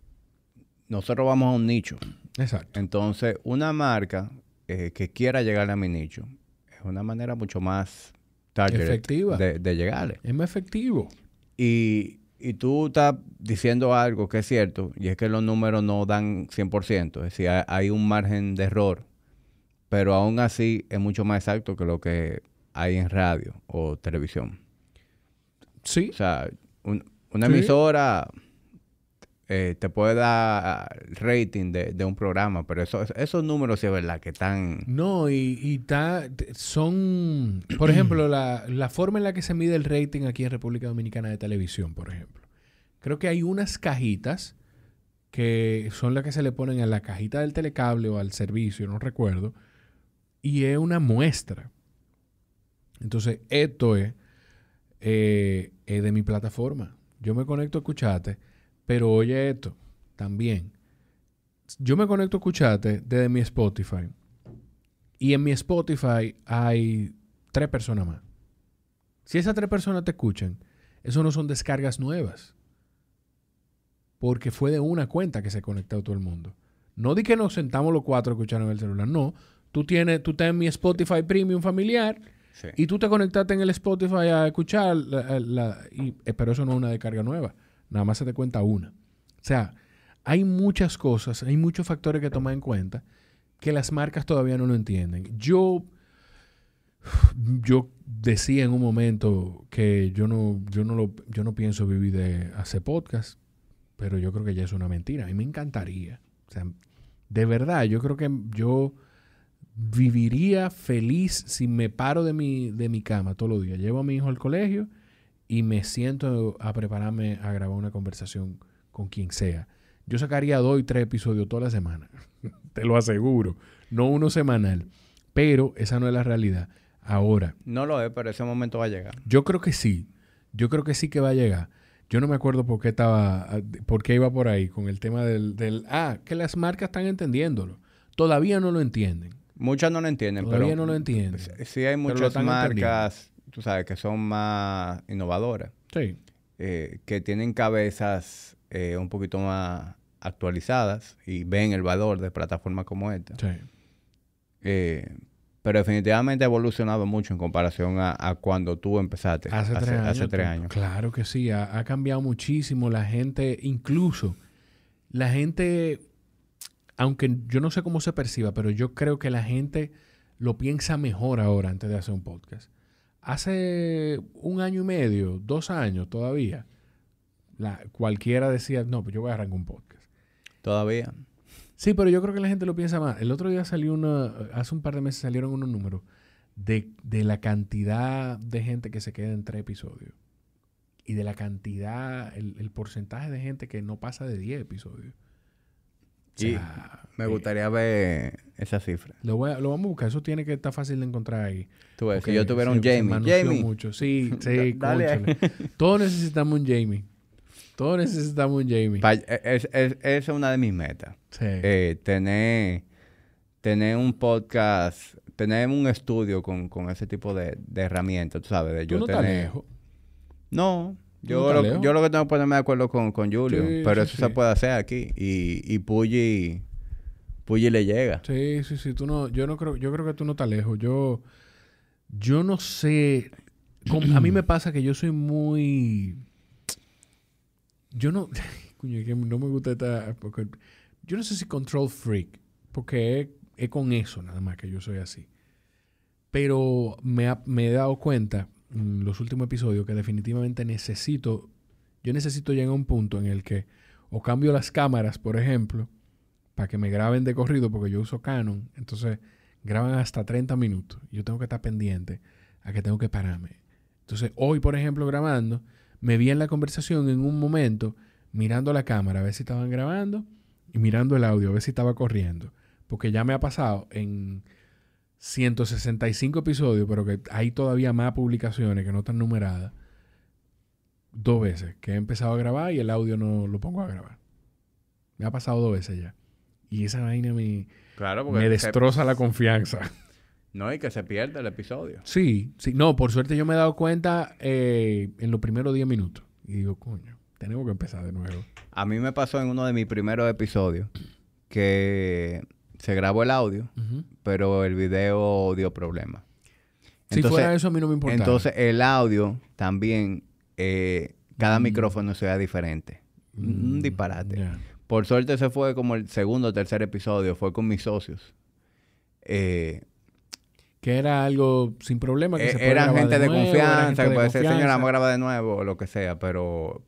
nosotros vamos a un nicho. Exacto. Entonces, una marca eh, que quiera llegar a mi nicho es una manera mucho más efectiva de, de llegarle. Es más efectivo. Y, y tú estás diciendo algo que es cierto, y es que los números no dan 100%, es decir, hay un margen de error pero aún así es mucho más exacto que lo que hay en radio o televisión. Sí. O sea, una emisora eh, te puede dar rating de, un programa, pero eso, esos números sí es verdad que están... No, y, y son, por ejemplo, la, la forma en la que se mide el rating aquí en República Dominicana de televisión, por ejemplo. Creo que hay unas cajitas que son las que se le ponen a la cajita del telecable o al servicio, no recuerdo, y es una muestra. Entonces, esto es eh, es de mi plataforma. Yo me conecto a escucharte, pero oye esto también. Yo me conecto a escucharte desde mi Spotify. Y en mi Spotify hay tres personas más. Si esas tres personas te escuchan, eso no son descargas nuevas. Porque fue de una cuenta que se conectó todo el mundo. No di que nos sentamos los cuatro a escuchar en el celular. No. Tú tienes, tú tienes mi Spotify Premium familiar Y tú te conectaste en el Spotify a escuchar, eh, pero eso no es una descarga nueva. Nada más se te cuenta una. O sea, hay muchas cosas, hay muchos factores que tomar en cuenta que las marcas todavía no lo entienden. Yo, yo decía en un momento que yo no, yo no, lo, yo no pienso vivir de hacer podcast, pero yo creo que ya es una mentira. A mí me encantaría. O sea, de verdad, yo creo que yo viviría feliz si me paro de mi, de mi cama todos los días. Llevo a mi hijo al colegio y me siento a prepararme a grabar una conversación con quien sea. Yo sacaría dos y tres episodios toda la semana. Te lo aseguro. No uno semanal. Pero esa no es la realidad. Ahora, No lo es, pero ese momento va a llegar. yo creo que sí. Yo creo que sí que va a llegar. Yo no me acuerdo por qué estaba, por qué iba por ahí con el tema del, del ah, que las marcas están entendiéndolo. Todavía no lo entienden. Muchas no lo entienden, Todavía pero no lo entienden. sí- hay muchas marcas, tú sabes, que son más innovadoras, Sí. eh, que tienen cabezas eh, un poquito más actualizadas y ven el valor de plataformas como esta. Sí. Eh, pero definitivamente ha evolucionado mucho en comparación a, a cuando tú empezaste Hace, tres años. hace tres tú- años. Claro que sí. Ha, ha cambiado muchísimo. La gente, incluso, la gente, aunque yo no sé cómo se perciba, pero yo creo que la gente lo piensa mejor ahora antes de hacer un podcast. Hace un año y medio, dos años todavía, la, cualquiera decía, no, pues yo voy a arrancar un podcast. Todavía. Sí, pero yo creo que la gente lo piensa más. El otro día salió una, hace un par de meses salieron unos números de, de la cantidad de gente que se queda en tres episodios. Y de la cantidad, el, el porcentaje de gente que no pasa de 10 episodios. Y me gustaría ver esa cifra. lo, voy a- lo vamos a buscar. Eso tiene que estar fácil de encontrar ahí. Tú ves, si yo tuviera un se Jamie. Jamie. mucho. Sí, sí, Dale. Todos necesitamos un Jamie. Todos necesitamos un Jamie. Pa- es, es- es- esa es una de mis metas. Sí. Eh, tener, tener un podcast, tener un estudio con, con ese tipo de, de herramientas, tú sabes, de Tú yo no tener... no yo, lo, yo lo que tengo que ponerme de acuerdo con, con Julio, Sí, pero sí, eso sí. se puede hacer aquí. Y, y Pulli, Pulli le llega. Sí, sí, sí. Tú no, yo no creo, yo creo que tú no estás lejos. Yo, yo no sé. con- a mí me pasa que yo soy muy. Yo no. Coño, que no me gusta esta. porque- yo no sé si control freak. Porque es, es con eso nada más que yo soy así. Pero me, ha- me he dado cuenta en los últimos episodios que definitivamente necesito. Yo necesito llegar a un punto en el que o cambio las cámaras, por ejemplo, para que me graben de corrido, porque yo uso Canon. Entonces, graban hasta 30 minutos. Yo tengo que estar pendiente a que tengo que pararme. Entonces, hoy, por ejemplo, grabando, me vi en la conversación en un momento mirando la cámara a ver si estaban grabando y mirando el audio a ver si estaba corriendo. Porque ya me ha pasado en 165 episodios, pero que hay todavía más publicaciones que no están numeradas. Dos veces que he empezado a grabar y el audio no lo pongo a grabar. Me ha pasado dos veces ya. Y esa vaina me, Claro, me destroza la confianza. No, y que se pierde el episodio. Sí, sí. No, por suerte yo me he dado cuenta eh, en los primeros 10 minutos. Y digo, coño, tenemos que empezar de nuevo. A mí me pasó en uno de mis primeros episodios que se grabó el audio, pero el video dio problemas. Si fuera eso, a mí no me importa. Entonces, el audio también, eh, cada Mm. micrófono sea diferente. Un disparate. Por suerte, ese fue como el segundo o tercer episodio, fue con mis socios. Eh, Que era algo sin problema. Que eh, se eran gente de, nuevo, confianza, gente que de puede ser, señora, confianza". vamos a grabar de nuevo o lo que sea, pero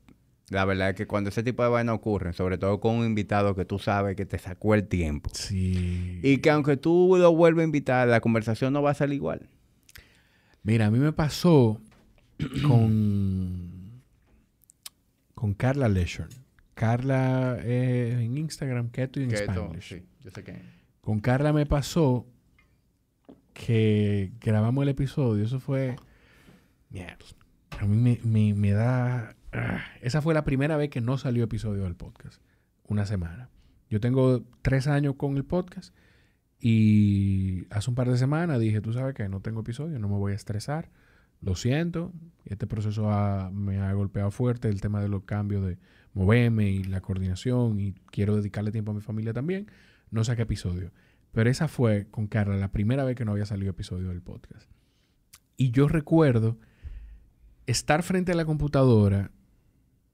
la verdad es que cuando ese tipo de vainas ocurren, sobre todo con un invitado que tú sabes que te sacó el tiempo, Sí. y que aunque tú lo vuelvas a invitar, la conversación no va a salir igual. Mira, a mí me pasó con, con Carla Leisure. Carla eh, en Instagram, Keto y en Spanish. sí, yo sé que... Con Carla me pasó que grabamos el episodio. Eso fue. Mierda. a mí me, me- me da... ah, esa fue la primera vez que no salió episodio del podcast. Una semana. Yo tengo tres años con el podcast y hace un par de semanas dije, tú sabes que no tengo episodio, no me voy a estresar. Lo siento, este proceso me ha golpeado fuerte el tema de los cambios de moverme y la coordinación y quiero dedicarle tiempo a mi familia también. No saqué episodio. Pero esa fue con Carla la primera vez que no había salido episodio del podcast. Y yo recuerdo estar frente a la computadora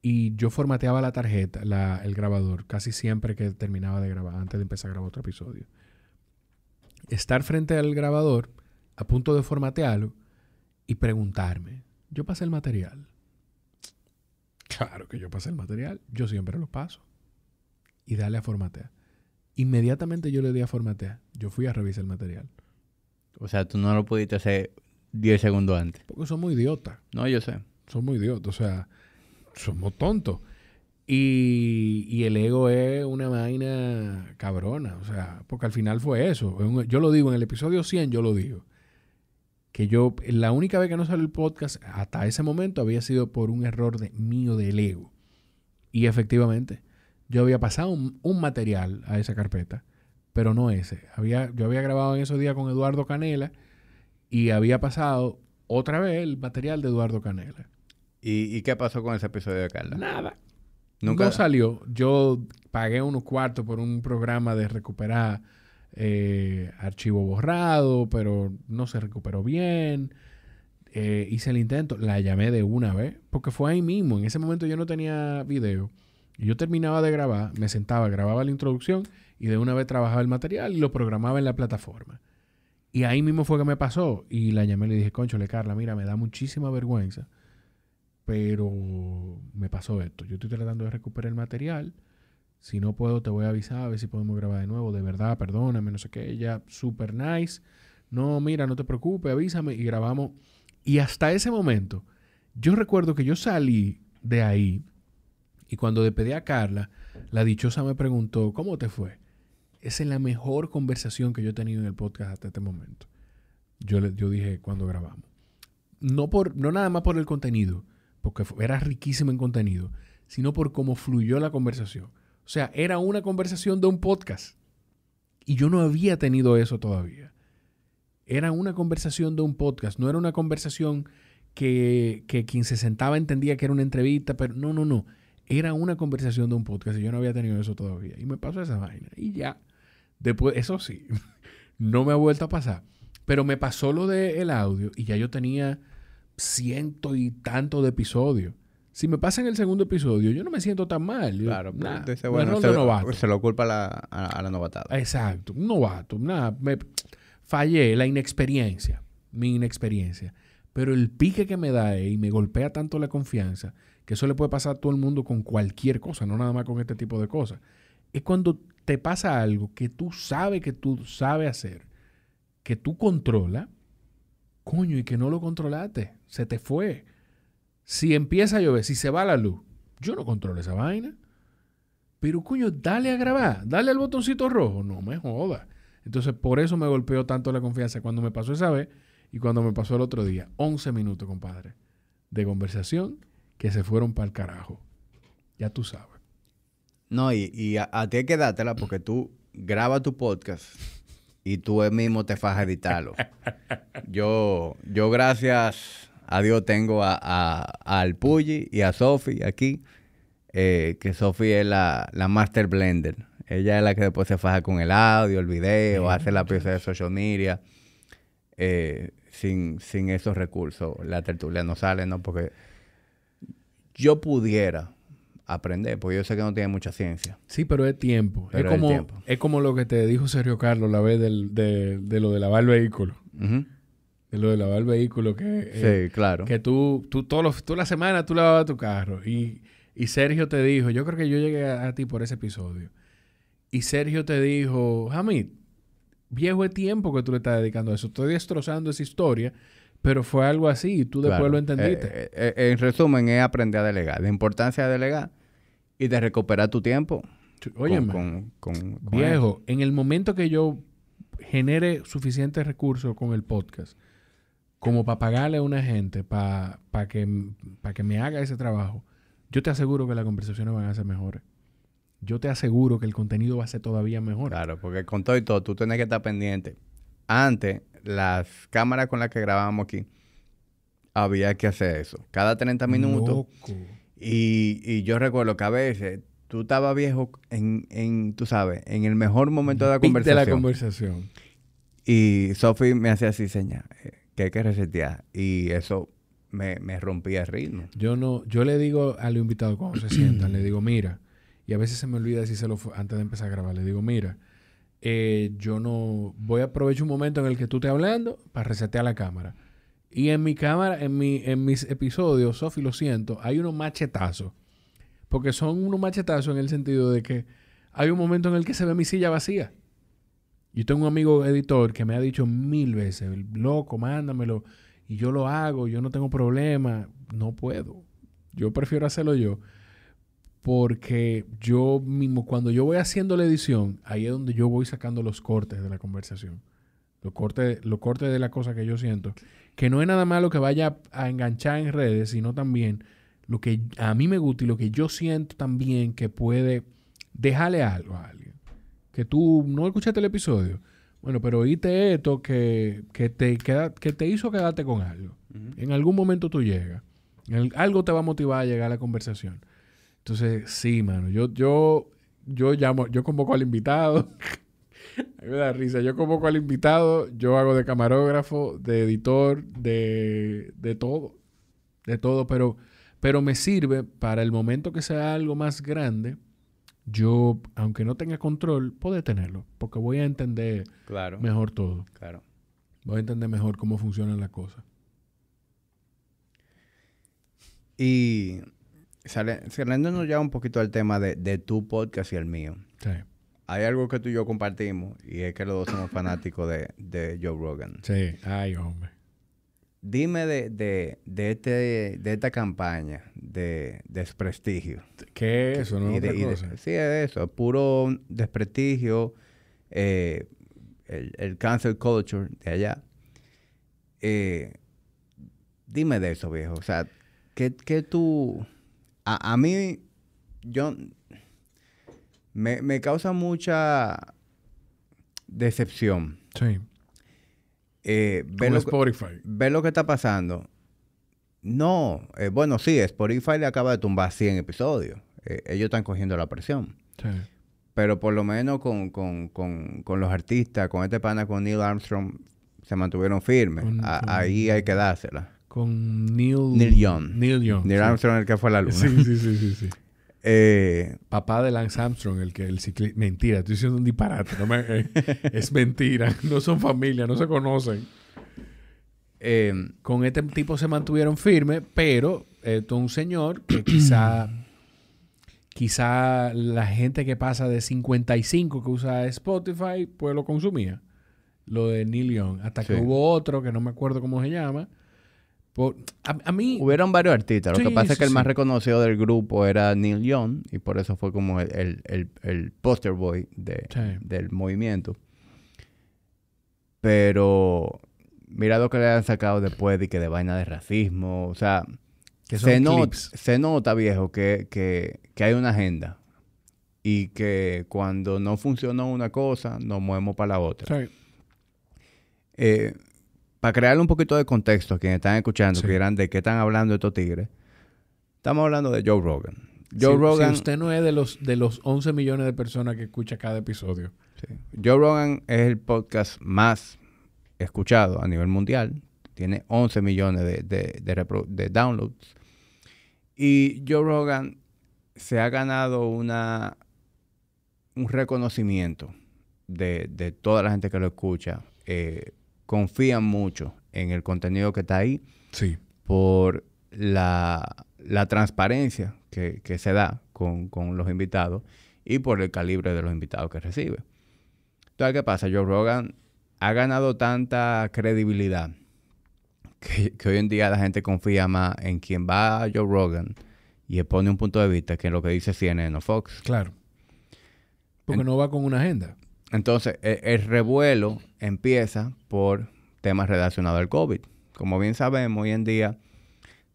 y yo formateaba la tarjeta, la- el grabador, casi siempre que terminaba de grabar, antes de empezar a grabar otro episodio. Estar frente al grabador, a punto de formatearlo, y preguntarme, ¿yo pasé el material? Claro que yo pasé el material, yo siempre lo paso. Y dale a formatear. Inmediatamente yo le di a formatear, yo fui a revisar el material. O sea, tú no lo pudiste hacer 10 segundos antes. Porque somos idiotas. No, yo sé. somos idiotas, o sea, somos tontos. Y, el ego es una vaina cabrona, o sea, porque al final fue eso. Yo lo digo en el episodio 100, yo lo digo. Que yo, la única vez que no salió el podcast hasta ese momento había sido por un error de, mío del ego. Y efectivamente, yo había pasado un, un material a esa carpeta, pero no ese. Había, yo había grabado en esos días con Eduardo Canela y había pasado otra vez el material de Eduardo Canela. ¿Y, y qué pasó con ese episodio de Carla? Nada. Nunca No salió. Yo pagué unos cuartos por un programa de recuperar eh, archivo borrado, pero no se recuperó bien. Eh, hice el intento, la llamé de una vez, porque fue ahí mismo. En ese momento yo no tenía video. Y yo terminaba de grabar, me sentaba, grababa la introducción y de una vez trabajaba el material y lo programaba en la plataforma. Y ahí mismo fue que me pasó. Y la llamé y le dije, conchole, Carla, mira, me da muchísima vergüenza pero me pasó esto. Yo estoy tratando de recuperar el material. Si no puedo, te voy a avisar a ver si podemos grabar de nuevo. De verdad, perdóname, no sé qué. Ella, super nice. No, mira, no te preocupes, avísame. Y grabamos. Y hasta ese momento, yo recuerdo que yo salí de ahí y cuando despedí a Carla, la dichosa me preguntó, ¿cómo te fue? Esa es la mejor conversación que yo he tenido en el podcast hasta este momento. Yo, le, yo dije cuando grabamos. No, por, no nada más por el contenido, porque era riquísimo en contenido, sino por cómo fluyó la conversación. O sea, era una conversación de un podcast. Y yo no había tenido eso todavía. Era una conversación de un podcast, no era una conversación que, que quien se sentaba entendía que era una entrevista, pero no, no, no. Era una conversación de un podcast y yo no había tenido eso todavía. Y me pasó esa vaina. Y ya. Después, eso sí, no me ha vuelto a pasar. Pero me pasó lo del audio y ya yo tenía ciento y tanto de episodios. Si me pasa en el segundo episodio, yo no me siento tan mal. Yo, Claro, nah, bueno, se, novato. se lo culpa a la, a, a la novatada. Exacto, un novato, nada, me fallé, la inexperiencia, mi inexperiencia. Pero el pique que me da eh, y me golpea tanto la confianza, que eso le puede pasar a todo el mundo con cualquier cosa, no nada más con este tipo de cosas. Es cuando te pasa algo que tú sabes que tú sabes hacer, que tú controlas, coño, y que no lo controlaste, se te fue. Si empieza a llover, si se va la luz, yo no controlo esa vaina. Pero coño, dale a grabar, dale al botoncito rojo, no me joda. Entonces, por eso me golpeó tanto la confianza cuando me pasó esa vez y cuando me pasó el otro día. 11 minutos, compadre, de conversación que se fueron para el carajo. Ya tú sabes. No, y, a ti hay que dártela porque tú grabas tu podcast y tú mismo te fajas a editarlo. yo, yo gracias a Dios tengo a, a, al Puyi y a Sophie aquí, eh, que Sophie es la, la master blender. Ella es la que después se faja con el audio, el video, Bien, hace la pieza de social media. Eh, sin, sin esos recursos, la tertulia no sale, ¿no? Porque yo pudiera aprender, porque yo sé que no tiene mucha ciencia. Sí, pero es tiempo. Pero es, es como, tiempo. es como lo que te dijo Sergio Carlos la vez del- de, de lo de lavar el vehículo. De lo de lavar el vehículo que... eh, Sí, claro. Que tú, tú, todos los- tú la semana tú lavabas tu carro. Y, y Sergio te dijo, yo creo que yo llegué a, a ti por ese episodio. Y Sergio te dijo, Hamid, viejo es tiempo que tú le estás dedicando a eso. Estoy destrozando esa historia, pero fue algo así y tú después Claro. lo entendiste. Eh, eh, en resumen, es aprender a delegar. La importancia de delegar y de recuperar tu tiempo. Óyeme, con, con- con viejo, en el momento que yo genere suficientes recursos con el podcast como para pagarle a una gente para que, pa que me haga ese trabajo, yo te aseguro que las conversaciones van a ser mejores. Yo te aseguro que el contenido va a ser todavía mejor. Claro, porque con todo y todo, tú tienes que estar pendiente. Antes, las cámaras con las que grabábamos aquí, había que hacer eso. Cada 30 minutos. Y, y yo recuerdo que a veces tú estabas viejo en, en, tú sabes, en el mejor momento de la conversación. De la conversación. Y Sophie me hacía así señal, eh, que hay que resetear. Y eso me, rompía el ritmo. Yo no, yo le digo a los invitados cuando se sientan, le digo, mira, y a veces se me olvida decírselo antes de empezar a grabar, le digo, mira, eh, yo no voy a aprovechar un momento en el que tú estés hablando para resetear la cámara. Y en mi cámara, en, mi, en mis episodios, Sofi, lo siento, hay unos machetazos porque son unos machetazos en el sentido de que hay un momento en el que se ve mi silla vacía. Yo tengo un amigo editor que me ha dicho mil veces, loco, mándamelo. Y yo lo hago, yo no tengo problema. No puedo. Yo prefiero hacerlo yo. Porque yo mismo, cuando yo voy haciendo la edición, ahí es donde yo voy sacando los cortes de la conversación. Los cortes, los cortes de la cosa que yo siento. Que no es nada más lo que vaya a enganchar en redes, sino también lo que a mí me gusta y lo que yo siento también que puede dejarle algo a alguien. Que tú no escuchaste el episodio. Bueno, pero oíste esto que, te, queda, que te hizo quedarte con algo. En algún momento tú llegas. algo te va a motivar a llegar a la conversación. Entonces, sí, mano. Yo, yo, yo llamo, yo convoco al invitado. me da risa. Yo convoco al invitado, yo hago de camarógrafo, de editor, de, de todo. De todo, pero pero me sirve para el momento que sea algo más grande, yo, aunque no tenga control, puedo tenerlo, porque voy a entender mejor todo. Claro. Voy a entender mejor cómo funcionan las cosas. Y saliéndonos ya un poquito al tema de, de, tu podcast y el mío. Sí. Hay algo que tú y yo compartimos y es que los dos somos fanáticos de, de Joe Rogan. Sí, ay, hombre. Dime de, de, de, este, de esta campaña de desprestigio. ¿Qué es eso? ¿No? sí, es eso. Puro desprestigio. Eh, el, el, cancel culture de allá. Eh, dime de eso, viejo. O sea, ¿qué, qué tú... A, a, mí, yo... Me, me causa mucha decepción. Sí eh, ver, lo Spotify. ver lo que está pasando. No, eh, bueno, sí, Spotify le acaba de tumbar 100 episodios. Eh, ellos están cogiendo la presión. Pero por lo menos con, los artistas, con este pana, con Neil Armstrong, se mantuvieron firmes. ahí hay que dársela. Con Neil... Neil Young. Neil Young. Neil Armstrong, el que fue a la luna. Sí, sí, sí, sí. sí. Eh, Papá de Lance Armstrong, el que el ciclista. Mentira, estoy diciendo un disparate. Eh, es mentira. No son familia, no se conocen. Eh, con este tipo se mantuvieron firmes, pero esto es un señor que quizá. quizá la gente que pasa de 55 que usa Spotify, pues lo consumía. Lo de Neil Young. Hasta que hubo otro que no me acuerdo cómo se llama a, mí... Hubieron varios artistas. Lo que pasa es que el más reconocido del grupo era Neil Young. Y por eso fue como el, el, poster boy del movimiento. Pero... Mira lo que le han sacado después de que de vaina de racismo. O sea... Que se, se nota, viejo, que, que, hay una agenda. Y que cuando no funcionó una cosa, nos movemos para la otra. Eh, para crearle un poquito de contexto a quienes están escuchando, que dirán de qué están hablando estos tigres, estamos hablando de Joe Rogan. Joe Rogan. Si usted no es de los, de los 11 millones de personas que escucha cada episodio. Joe Rogan es el podcast más escuchado a nivel mundial. Tiene 11 millones de, de, downloads. Y Joe Rogan se ha ganado una, un reconocimiento de, de toda la gente que lo escucha. Eh, confían mucho en el contenido que está ahí. Sí. Por la, transparencia que, se da con, los invitados y por el calibre de los invitados que recibe. Entonces, ¿qué pasa? Joe Rogan ha ganado tanta credibilidad que, hoy en día la gente confía más en quien va a Joe Rogan y expone un punto de vista que en lo que dice CNN o Fox. Claro. Porque no va con una agenda. Entonces, e, el, revuelo empieza por temas relacionados al COVID. como bien sabemos, hoy en día,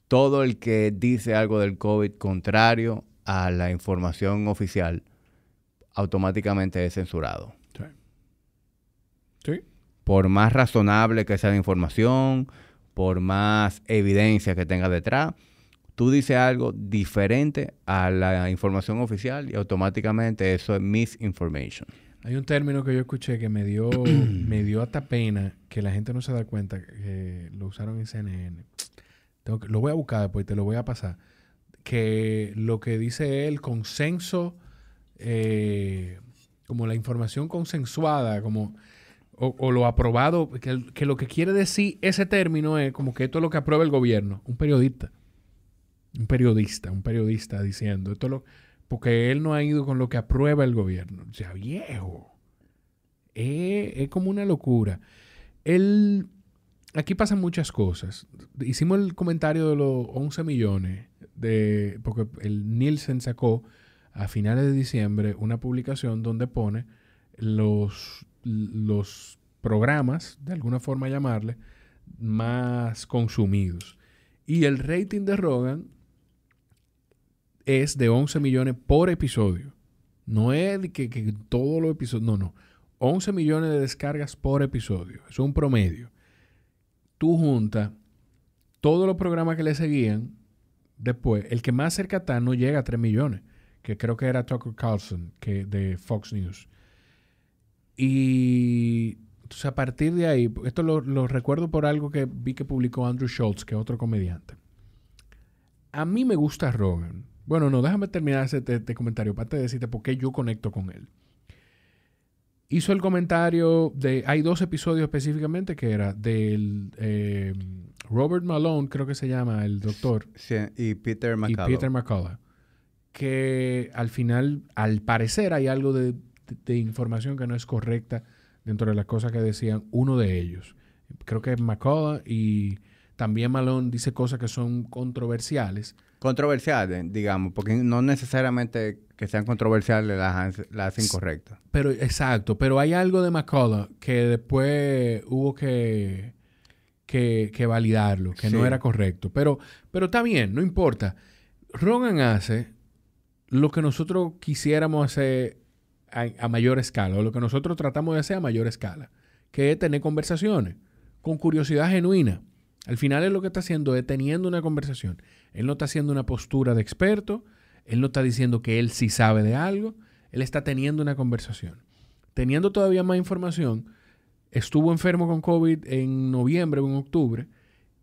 todo el que dice algo del COVID contrario a la información oficial, automáticamente es censurado. Sí. Sí. Por más razonable que sea la información, por más evidencia que tenga detrás, tú dices algo diferente a la información oficial y automáticamente eso es misinformation. Hay un término que yo escuché que me dio, me dio hasta pena que la gente no se da cuenta que lo usaron en CNN. Tengo que- lo voy a buscar después, te lo voy a pasar. Que lo que dice él, consenso, eh, como la información consensuada, como o, o lo aprobado, que, que lo que quiere decir ese término es como que esto es lo que aprueba el gobierno, un periodista. Un periodista, un periodista diciendo esto es lo porque él no ha ido con lo que aprueba el gobierno. O sea, viejo. Es, es como una locura. Él, aquí pasan muchas cosas. Hicimos el comentario de los 11 millones, de, porque el Nielsen sacó a finales de diciembre una publicación donde pone los, los programas, de alguna forma llamarle, más consumidos. Y el rating de Rogan es de 11 millones por episodio. No es que, que todos los episodios, no, no. 11 millones de descargas por episodio. Es un promedio. Tú juntas todos los programas que le seguían, después, el que más cerca está no llega a 3 millones, que creo que era Tucker Carlson, que, de Fox News. Y entonces, a partir de ahí, esto lo, lo recuerdo por algo que vi que publicó Andrew Schultz, que es otro comediante. A mí me gusta Rogan. Bueno, no, déjame terminar este, este comentario para te decirte por qué yo conecto con él. Hizo el comentario de. Hay dos episodios específicamente que era del eh, Robert Malone, creo que se llama, el doctor, Sí, y Peter y McCullough. Peter McCullough. Que al final, al parecer, hay algo de, de- de información que no es correcta dentro de las cosas que decían uno de ellos. Creo que es McCullough y también Malone dice cosas que son controversiales. Controversiales, digamos, porque no necesariamente que sean controversiales las, las hacen correctas. Pero, exacto, pero hay algo de McCullough que después hubo que, que, que validarlo, que no era correcto. Pero, pero está bien, no importa. Rogan hace lo que nosotros quisiéramos hacer a, a mayor escala, o lo que nosotros tratamos de hacer a mayor escala, que es tener conversaciones con curiosidad genuina. Al final es lo que está haciendo es teniendo una conversación. Él no está haciendo una postura de experto, él no está diciendo que él sí sabe de algo, él está teniendo una conversación. Teniendo todavía más información, estuvo enfermo con COVID en noviembre o en octubre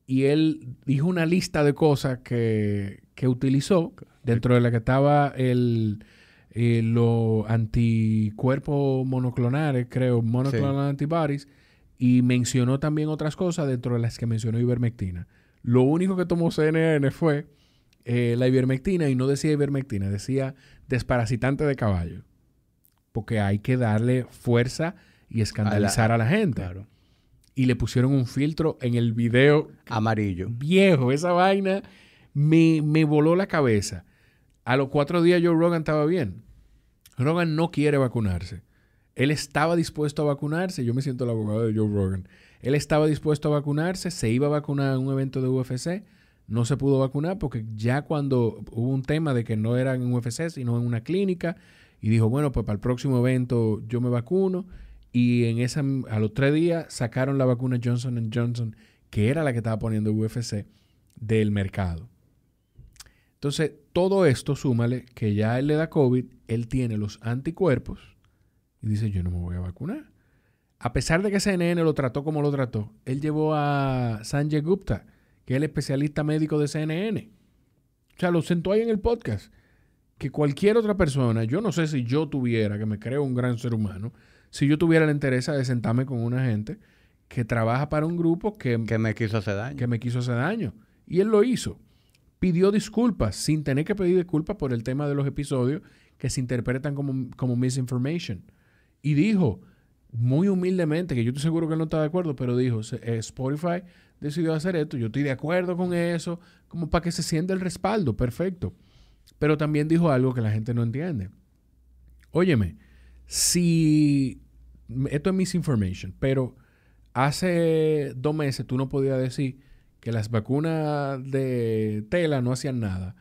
y él dijo una lista de cosas que, que utilizó, dentro de la que estaba el, eh, los anticuerpos monoclonales, creo, monoclonal antibodies, y mencionó también otras cosas dentro de las que mencionó ivermectina. Lo único que tomó CNN fue eh, la ivermectina y no decía ivermectina, decía desparasitante de caballo. Porque hay que darle fuerza y escandalizar a la, gente. Claro. Y le pusieron un filtro en el video Amarillo. viejo. Esa vaina me, me voló la cabeza. A los cuatro días Joe Rogan estaba bien. Rogan no quiere vacunarse. Él estaba dispuesto a vacunarse. Yo me siento el abogado de Joe Rogan. Él estaba dispuesto a vacunarse. Se iba a vacunar en un evento de UFC. No se pudo vacunar porque ya cuando hubo un tema de que no era en UFC, sino en una clínica, y dijo, bueno, pues para el próximo evento yo me vacuno. Y en esa, a los tres días sacaron la vacuna Johnson Johnson, que era la que estaba poniendo UFC, del mercado. Entonces, todo esto, súmale que ya él le da COVID, él tiene los anticuerpos y dice, yo no me voy a vacunar. A pesar de que CNN lo trató como lo trató, él llevó a Sanjay Gupta, que es el especialista médico de CNN. O sea, lo sentó ahí en el podcast. Que cualquier otra persona, yo no sé si yo tuviera, que me creo un gran ser humano, si yo tuviera la interés de sentarme con una gente que trabaja para un grupo que, Que me quiso hacer daño. que me quiso hacer daño. Y él lo hizo. Pidió disculpas sin tener que pedir disculpas por el tema de los episodios que se interpretan como, como misinformation. Y dijo, muy humildemente, que yo estoy seguro que él no está de acuerdo, pero dijo, eh, Spotify decidió hacer esto, yo estoy de acuerdo con eso, como para que se sienta el respaldo, perfecto. Pero también dijo algo que la gente no entiende. Óyeme, si esto es misinformation, pero hace dos meses tú no podías decir que las vacunas de tela no hacían nada.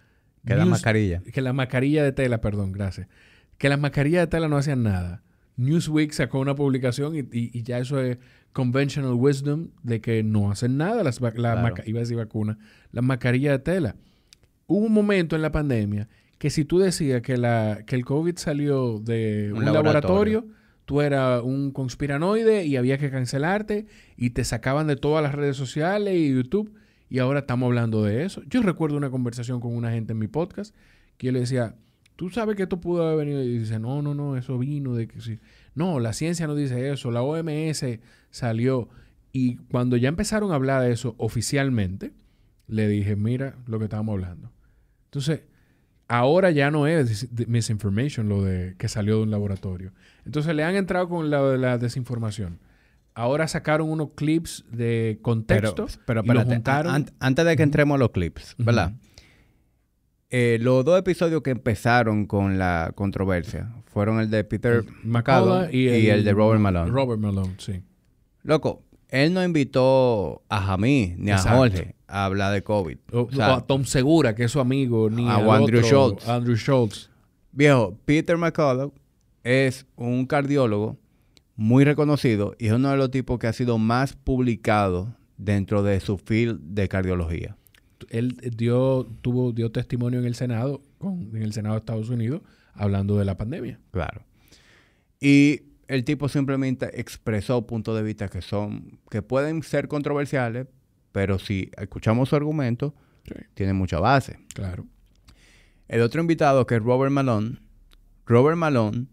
Que la mascarilla. Que la mascarilla de tela, perdón, gracias. Que las mascarillas de tela no hacían nada. Newsweek sacó una publicación y, ya eso es conventional wisdom de que no hacen nada las la iba a decir vacuna, las mascarillas de tela. Hubo un momento en la pandemia que si tú decías que, la, que el COVID salió de un, laboratorio tú eras un conspiranoide y había que cancelarte y te sacaban de todas las redes sociales y YouTube y ahora estamos hablando de eso. Yo recuerdo una conversación con una gente en mi podcast que yo le decía, tú sabes que esto pudo haber venido y dice, no, no, no, eso vino de que sí. No, la ciencia no dice eso, la OMS salió y cuando ya empezaron a hablar de eso oficialmente, le dije, mira lo que estábamos hablando. Entonces, ahora ya no es misinformation lo de que salió de un laboratorio. Entonces le han entrado con la, la desinformación. Ahora sacaron unos clips de contexto pero, pero antes de que entremos a los clips, ¿verdad? Eh, los dos episodios que empezaron con la controversia fueron el de Peter McCullough y, el, de Robert Malone. Robert Malone, sí. Loco, él no invitó a Jamí ni a Jorge a hablar de COVID. O, a Tom Segura, que es su amigo, ni a Andrew Schultz. Andrew Schultz. Viejo, Peter McCullough es un cardiólogo muy reconocido y es uno de los tipos que ha sido más publicado dentro de su field de cardiología. Él dio, tuvo, dio testimonio en el Senado, con, en el Senado de Estados Unidos, hablando de la pandemia. Claro. Y el tipo simplemente expresó puntos de vista que son, que pueden ser controversiales, pero si escuchamos su argumento, tiene mucha base. Claro. El otro invitado, que es Robert Malone, Robert Malone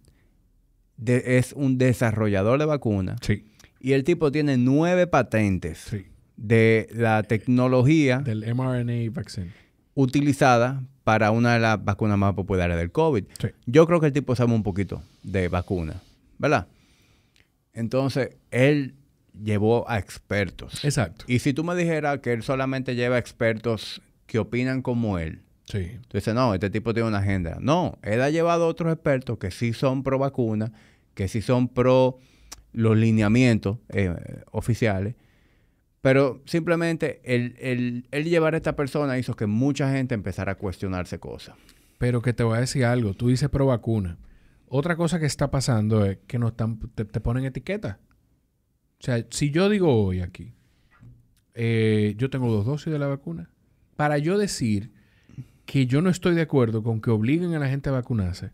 es un desarrollador de vacunas. Sí. Y el tipo tiene nueve patentes de la tecnología del mRNA vaccine utilizada para una de las vacunas más populares del COVID. Yo creo que el tipo sabe un poquito de vacuna. ¿verdad? Entonces, él llevó a expertos. Exacto. Y si tú me dijeras que él solamente lleva expertos que opinan como él, sí. tú dices, no, este tipo tiene una agenda. No, él ha llevado a otros expertos que sí son pro vacuna, que sí son pro los lineamientos eh, oficiales, pero simplemente el, el, el, llevar a esta persona hizo que mucha gente empezara a cuestionarse cosas. Pero que te voy a decir algo, tú dices pro vacuna. Otra cosa que está pasando es que nos están, te, ponen etiquetas. O sea, si yo digo hoy aquí, eh, yo tengo dos dosis de la vacuna, para yo decir que yo no estoy de acuerdo con que obliguen a la gente a vacunarse,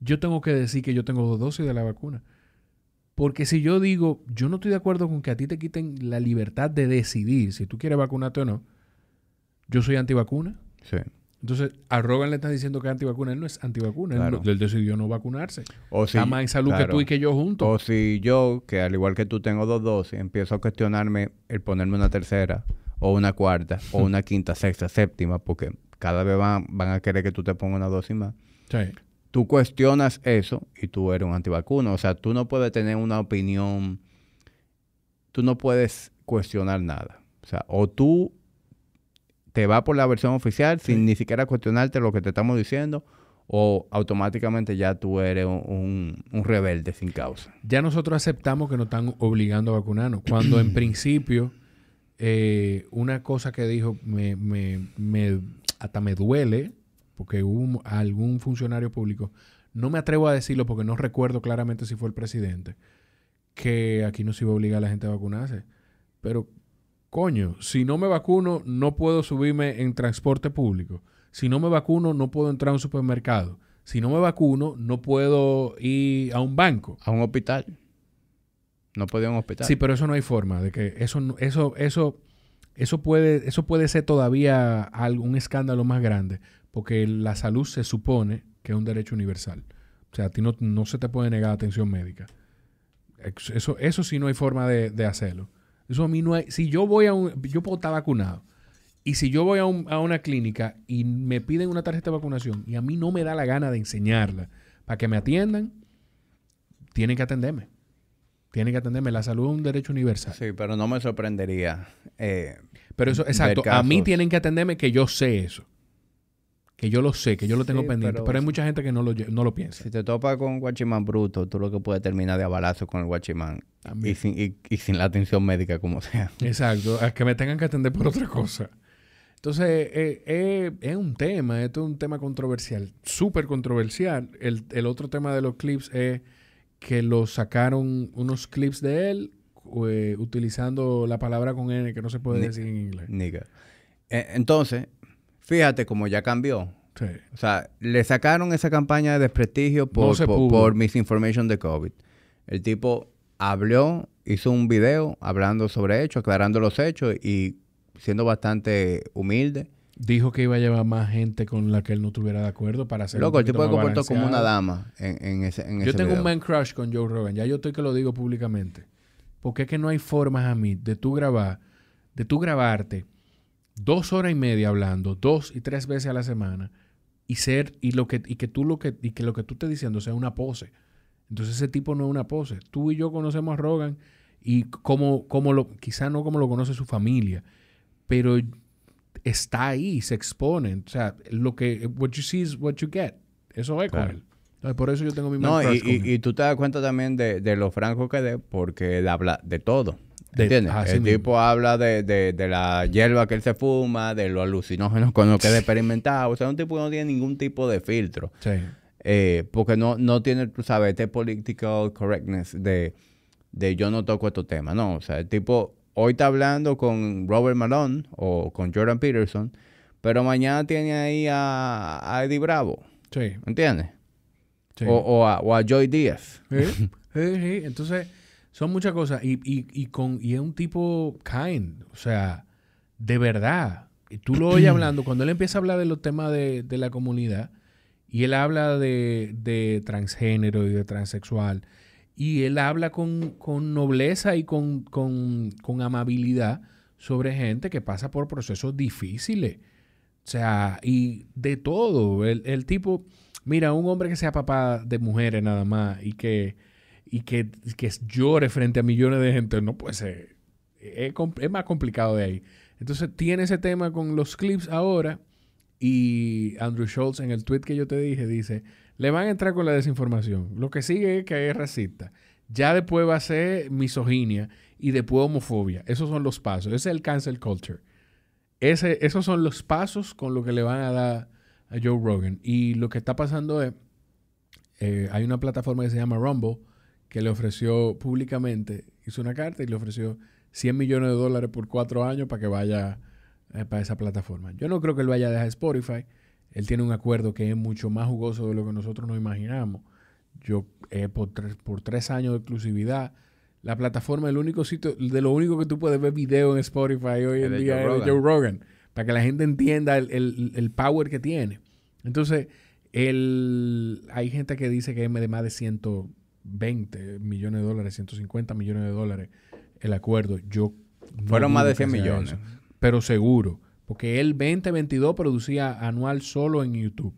yo tengo que decir que yo tengo dos dosis de la vacuna. Porque si yo digo, yo no estoy de acuerdo con que a ti te quiten la libertad de decidir si tú quieres vacunarte o no, yo soy antivacuna. Sí. Entonces, a Rogan le estás diciendo que es antivacuna. Él no es antivacuna. Él, decidió no vacunarse. O Está más en salud que tú y que yo juntos. O si yo, que al igual que tú tengo dos dosis, empiezo a cuestionarme el ponerme una tercera, o una cuarta, o una quinta, sexta, séptima, porque cada vez van, van a querer que tú te pongas una dosis más. Sí. Tú cuestionas eso y tú eres un antivacuna. O sea, tú no puedes tener una opinión... Tú no puedes cuestionar nada. O sea, o tú te va por la versión oficial sin ni siquiera cuestionarte lo que te estamos diciendo o automáticamente ya tú eres un, rebelde sin causa. Ya nosotros aceptamos que nos están obligando a vacunarnos, cuando en principio eh, una cosa que dijo me, me, me, hasta me duele, porque hubo algún funcionario público, no me atrevo a decirlo porque no recuerdo claramente si fue el presidente, que aquí no se iba a obligar a la gente a vacunarse. Pero coño, si no me vacuno, no puedo subirme en transporte público. Si no me vacuno, no puedo entrar a un supermercado. Si no me vacuno, no puedo ir a un banco. A un hospital. No puedo ir a un hospital. Sí, pero eso no hay forma de que eso, eso, eso, eso puede, eso puede ser todavía algún escándalo más grande, porque la salud se supone que es un derecho universal. O sea, a ti no, no se te puede negar atención médica. Eso, eso sí no hay forma de hacerlo. Eso a mí no hay. Si yo voy a un. Yo puedo estar vacunado. Y si yo voy a, una clínica y me piden una tarjeta de vacunación y a mí no me da la gana de enseñarla para que me atiendan, tienen que atenderme. Tienen que atenderme. La salud es un derecho universal. Sí, pero no me sorprendería. Eh, pero eso, exacto. A mí tienen que atenderme que yo sé eso. Que yo lo sé, que yo lo tengo Sí, pendiente. pero- Pero, hay mucha gente que no lo, no lo piensa. Si te topas con un guachimán bruto, tú lo que puedes terminar de abalazo con el guachimán. Y sin, y, y sin la atención médica, como sea. Exacto, a que me tengan que atender por otra cosa. Entonces, eh, eh, es un tema, esto es un tema controversial, súper controversial. El, el otro tema de los clips es que lo sacaron unos clips de él eh, utilizando la palabra con N que no se puede decir en inglés. Nigga. Entonces, fíjate cómo ya cambió. Sí. O sea, le sacaron esa campaña de desprestigio por, se por, misinformation de COVID. El tipo habló, hizo un video hablando sobre hechos, aclarando los hechos y siendo bastante humilde. Dijo que iba a llevar más gente con la que él no estuviera de acuerdo para hacer Loco, el tipo se se comportó como una dama en, en ese, en Yo ese tengo video. un man crush con Joe Rogan. Ya yo estoy que lo digo públicamente. Porque es que no hay formas a mí de tú grabar, de tú grabarte dos horas y media hablando, dos y tres veces a la semana, y ser, y lo que, y que tú lo que, y que lo que tú estés diciendo sea una pose. Entonces ese tipo no es una pose. Tú y yo conocemos a Rogan y como, como lo, quizá no como lo conoce su familia, pero está ahí, se expone. O sea, lo que, what you see is what you get. Eso es Claro. con él. Entonces, por eso yo tengo mi No, y, y- tú te das cuenta también de, de lo franco que es, porque él habla de todo. De- ¿Entiendes? el mismo. tipo habla de, de, de la hierba que él se fuma, de los alucinógenos con los que es experimentado. O sea, un tipo que no tiene ningún tipo de filtro. Sí. Eh, porque no, no tiene, tú sabes, este political correctness de, de yo no toco estos temas. No, o sea, el tipo hoy está hablando con Robert Malone o con Jordan Peterson, pero mañana tiene ahí a, a Eddie Bravo. Sí. ¿Entiendes? sí. O, o a, o a Joy Díaz. Sí, sí, sí. Entonces, son muchas cosas. Y, y, y, con, y es un tipo kind. O sea, de verdad. Y tú lo oyes hablando, cuando él empieza a hablar de los temas de, de la comunidad, y él habla de, de transgénero y de transexual, y él habla con, con nobleza y con, con, con amabilidad sobre gente que pasa por procesos difíciles. O sea, y de todo. El, el tipo, mira, un hombre que sea papá de mujeres nada más y que, y que, que llore frente a millones de gente, no puede ser. Es, más complicado de ahí. Entonces tiene ese tema con los clips ahora y Andrew Schultz en el tweet que yo te dije dice, le van a entrar con la desinformación. Lo que sigue es que es racista. Ya después va a ser misoginia y después homofobia. Esos son los pasos. Ese es el cancel culture. Ese, esos son los pasos con lo que le van a dar a Joe Rogan. Y lo que está pasando es, eh, hay una plataforma que se llama Rumble que le ofreció públicamente, hizo una carta y le ofreció 100 millones de dólares por cuatro años para que vaya eh, para esa plataforma. Yo no creo que él vaya a dejar Spotify. Él tiene un acuerdo que es mucho más jugoso de lo que nosotros nos imaginamos. Yo, eh, por, tres, por tres años de exclusividad, la plataforma, el único sitio, de lo único que tú puedes ver video en Spotify hoy en día Joe es de. Joe Rogan, para que la gente entienda el, el- el power que tiene. Entonces, el, hay gente que dice que es de más de 120 millones de dólares, 150 millones de dólares el acuerdo. Yo no Fueron más de 100 que sea millones. eso, pero seguro, porque él 2022 producía anual solo en YouTube.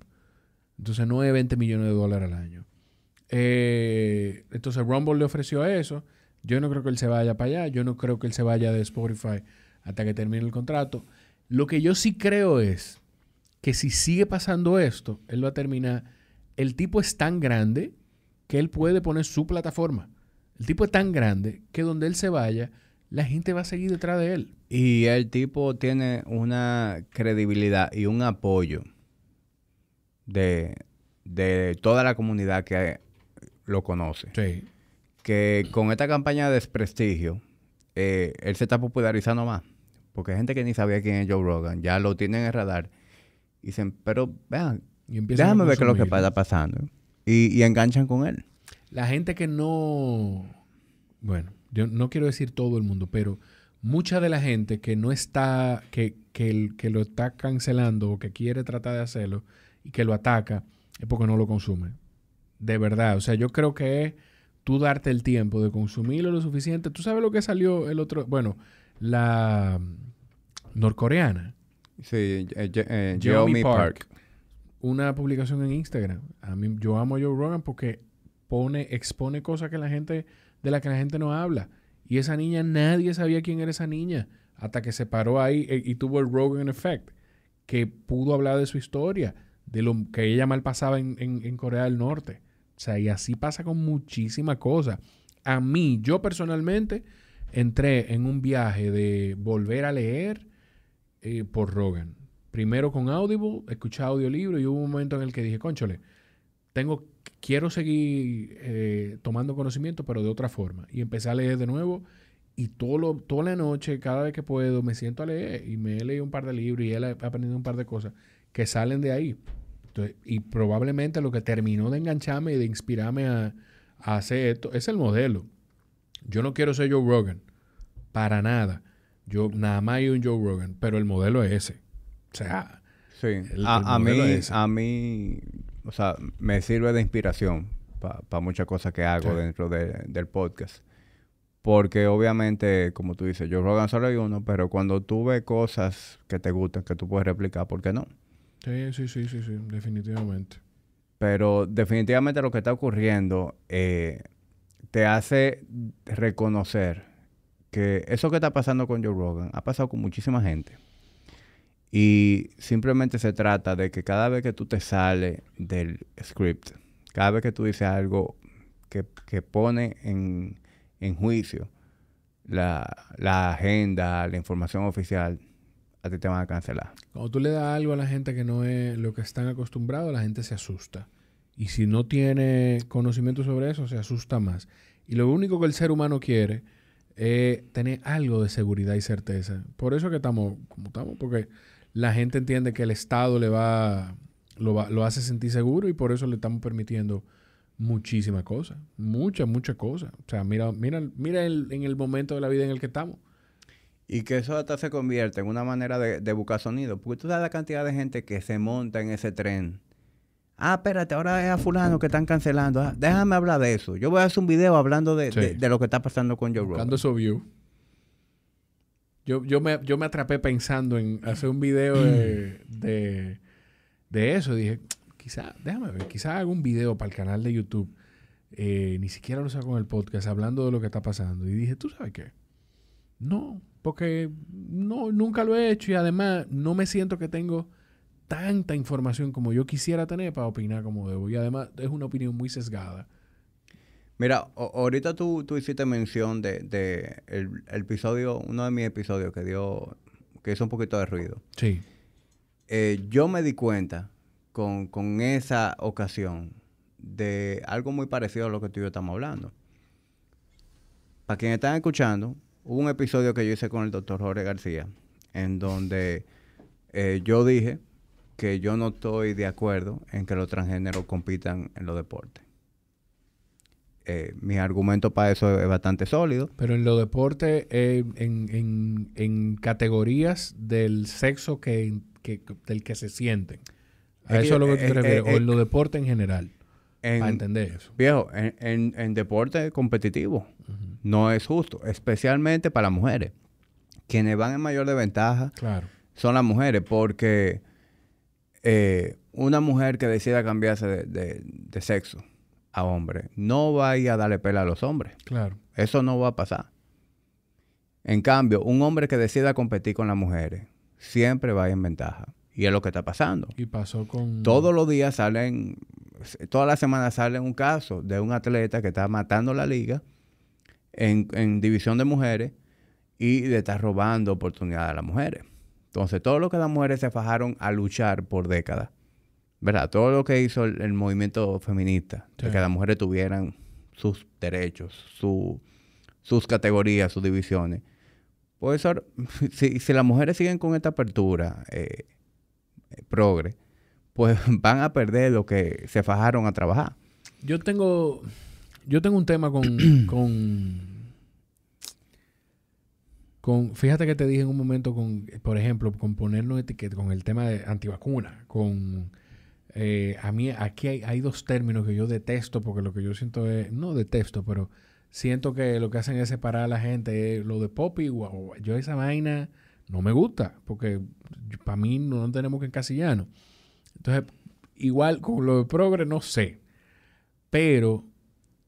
Entonces no es 20 millones de dólares al año. Eh, entonces Rumble le ofreció eso. Yo no creo que él se vaya para allá. Yo no creo que él se vaya de Spotify hasta que termine el contrato. Lo que yo sí creo es que si sigue pasando esto, él va a terminar. El tipo es tan grande que él puede poner su plataforma. El tipo es tan grande que donde él se vaya, la gente va a seguir detrás de él. Y el tipo tiene una credibilidad y un apoyo de, de toda la comunidad que lo conoce. Sí. Que con esta campaña de desprestigio, eh, él se está popularizando más. Porque hay gente que ni sabía quién es Joe Rogan, ya lo tienen en el radar. Y dicen, pero vean, déjame ver qué es lo que está pasando. Y, y enganchan con él. La gente que no, bueno, yo no quiero decir todo el mundo, pero mucha de la gente que no está, que, que, el- que lo está cancelando o que quiere tratar de hacerlo y que lo ataca, es porque no lo consume. De verdad. O sea, yo creo que es tú darte el tiempo de consumirlo lo suficiente. Tú sabes lo que salió el otro, bueno, la norcoreana. Sí, eh, eh, Park. Park. Una publicación en Instagram. A mí, yo amo a Joe Rogan porque pone, expone cosas que la gente, de las que la gente no habla. Y esa niña, nadie sabía quién era esa niña. Hasta que se paró ahí eh, y tuvo el Rogan Effect. Que pudo hablar de su historia. de lo que ella mal pasaba en, en Corea del Norte. O sea, y así pasa con muchísimas cosas. A mí, yo personalmente, entré en un viaje de volver a leer eh, por Rogan. Primero con Audible, escuché audiolibro y hubo un momento en el que dije, conchole, tengo, quiero seguir eh, tomando conocimiento, pero de otra forma. Y empecé a leer de nuevo y todo lo, toda la noche, cada vez que puedo, me siento a leer y me he leído un par de libros y he aprendido un par de cosas que salen de ahí. y probablemente lo que terminó de engancharme y de inspirarme a, a hacer esto es el modelo. Yo no quiero ser Joe Rogan, para nada. Yo nada más hay un Joe Rogan, pero el modelo es ese. O sea, sí. a, mí, a mí, o sea, me sirve de inspiración para muchas cosas que hago dentro del podcast. Porque obviamente, como tú dices, Joe Rogan solo hay uno, pero cuando tú ves cosas que te gustan, que tú puedes replicar, ¿por qué no? Sí, sí, sí, sí, sí, definitivamente. Pero definitivamente lo que está ocurriendo eh, te hace reconocer que eso que está pasando con Joe Rogan ha pasado con muchísima gente. Y simplemente se trata de que cada vez que tú te sales del script, cada vez que tú dices algo que, pone en, juicio la, la, agenda, la información oficial, a ti te van a cancelar. Cuando tú le das algo a la gente que no es lo que están acostumbrados, la gente se asusta. Y si no tiene conocimiento sobre eso, se asusta más. Y lo único que el ser humano quiere es tener algo de seguridad y certeza. Por eso que estamos como estamos, porque la gente entiende que el Estado le va lo, lo hace sentir seguro y por eso le estamos permitiendo muchísimas cosas. Muchas, muchas cosas. O sea, mira, mira, mira en el momento de la vida en el que estamos. Y que eso hasta se convierte en una manera de, de buscar sonido. Porque tú sabes la cantidad de gente que se monta en ese tren Ah, espérate, ahora es a fulano que están cancelando. Ah, déjame hablar de eso. Yo voy a hacer un video hablando de, lo que está pasando con Joe Rogan. Buscando su view. Yo, yo, me, yo me atrapé pensando en hacer un video de, de, eso. Dije, quizá, déjame ver, quizá haga un video para el canal de YouTube. Eh, ni siquiera lo saco en el podcast hablando de lo que está pasando. Y dije, ¿tú sabes qué? No, porque no, nunca lo he hecho y además no me siento que tengo tanta información como yo quisiera tener para opinar como debo. Y además es una opinión muy sesgada. Mira, ahorita tú, tú, hiciste mención de, el, episodio, uno de mis episodios que dio, que hizo un poquito de ruido. Sí. Eh, yo me di cuenta con, con, esa ocasión de algo muy parecido a lo que tú y yo estamos hablando. Para quienes están escuchando, hubo un episodio que yo hice con el doctor Jorge García, en donde eh, yo dije que yo no estoy de acuerdo en que los transgéneros compitan en los deportes. Eh, mi argumento para eso es bastante sólido. Pero en los deportes, eh, en, categorías del sexo que, del que se sienten. A eso es lo que te eh, refieres. o en los deportes en general. para entender eso. Viejo, en, en, deporte competitivo no es justo, especialmente para las mujeres. Quienes van en mayor desventaja claro. son las mujeres, porque eh, una mujer que decida cambiarse de, sexo a hombre no va a darle pela a los hombres. Claro. Eso no va a pasar. En cambio, un hombre que decida competir con las mujeres siempre va a ir en ventaja. Y es lo que está pasando. Y pasó con... Todos los días salen, todas las semanas sale un caso de un atleta que está matando la liga en, en división de mujeres y le está robando oportunidades a las mujeres. Entonces, todo lo que las mujeres se fajaron a luchar por décadas, ¿verdad? Todo lo que hizo el, movimiento feminista, de que las mujeres tuvieran sus derechos, sus categorías, sus divisiones. Pues si, si las mujeres siguen con esta apertura eh, progre, pues van a perder lo que se fajaron a trabajar. Yo tengo, yo tengo un tema con fíjate que te dije en un momento con, por ejemplo, con ponernos etiqueta, con el tema de antivacuna, con eh, a mí aquí hay, dos términos que yo detesto porque lo que yo siento es, no detesto, pero siento que lo que hacen es separar a la gente, lo de pop y Yo esa vaina no me gusta porque para mí no, tenemos que encasillarnos. Entonces, igual con lo de progre no sé, pero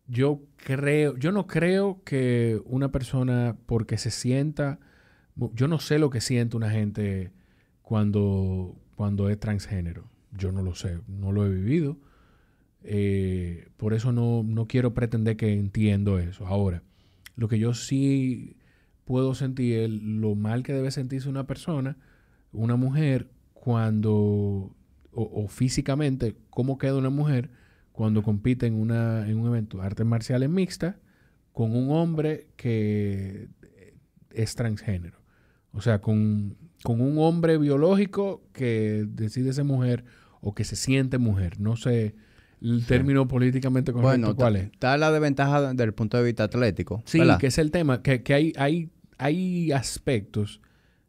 yo creo, yo no creo que una persona porque se sienta, yo no sé lo que siente una gente cuando, cuando es transgénero. Yo no lo sé, no lo he vivido. Eh, por eso no, no quiero pretender que entiendo eso. Ahora, lo que yo sí puedo sentir es lo mal que debe sentirse una persona, una mujer, cuando, o, físicamente, cómo queda una mujer cuando compite en, una, en un evento de artes marciales mixtas con un hombre que es transgénero. O sea, con, con un hombre biológico que decide ser mujer o que se siente mujer. No sé el término políticamente correcto Bueno, cuál es. está la desventaja desde el punto de vista atlético. Sí, ¿verdad? que es el tema, que, que hay, hay, hay aspectos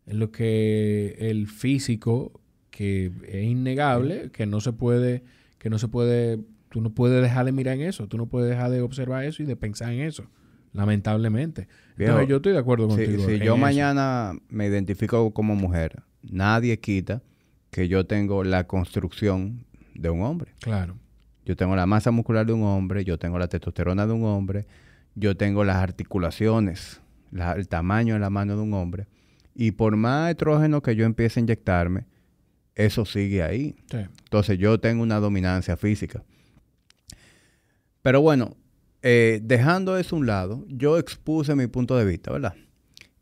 en los que el físico, que es innegable, que no se puede, que no se puede, tú no puedes dejar de mirar en eso, tú no puedes dejar de observar eso y de pensar en eso, lamentablemente. Viejo, Entonces yo estoy de acuerdo Si, contigo. si en yo eso. mañana me identifico como mujer, nadie quita que yo tengo la construcción de un hombre. Claro. Yo tengo la masa muscular de un hombre, yo tengo la testosterona de un hombre, yo tengo las articulaciones, la- el tamaño de la mano de un hombre. Y por más estrógeno que yo empiece a inyectarme, eso sigue ahí. Sí. Entonces yo tengo una dominancia física. Pero bueno, eh, dejando eso a un lado, yo expuse mi punto de vista, ¿verdad?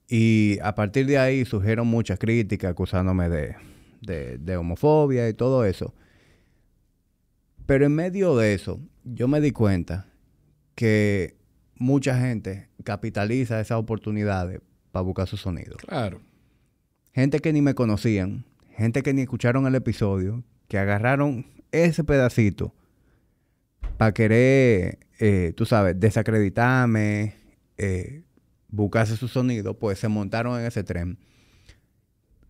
Y a partir de ahí surgieron muchas críticas acusándome de, de- de homofobia y todo eso. Pero en medio de eso, yo me di cuenta que mucha gente capitaliza esas oportunidades para buscar su sonido. Claro. Gente que ni me conocían, gente que ni escucharon el episodio, que agarraron ese pedacito para querer, eh, tú sabes, desacreditarme, eh, buscarse su sonido, pues se montaron en ese tren.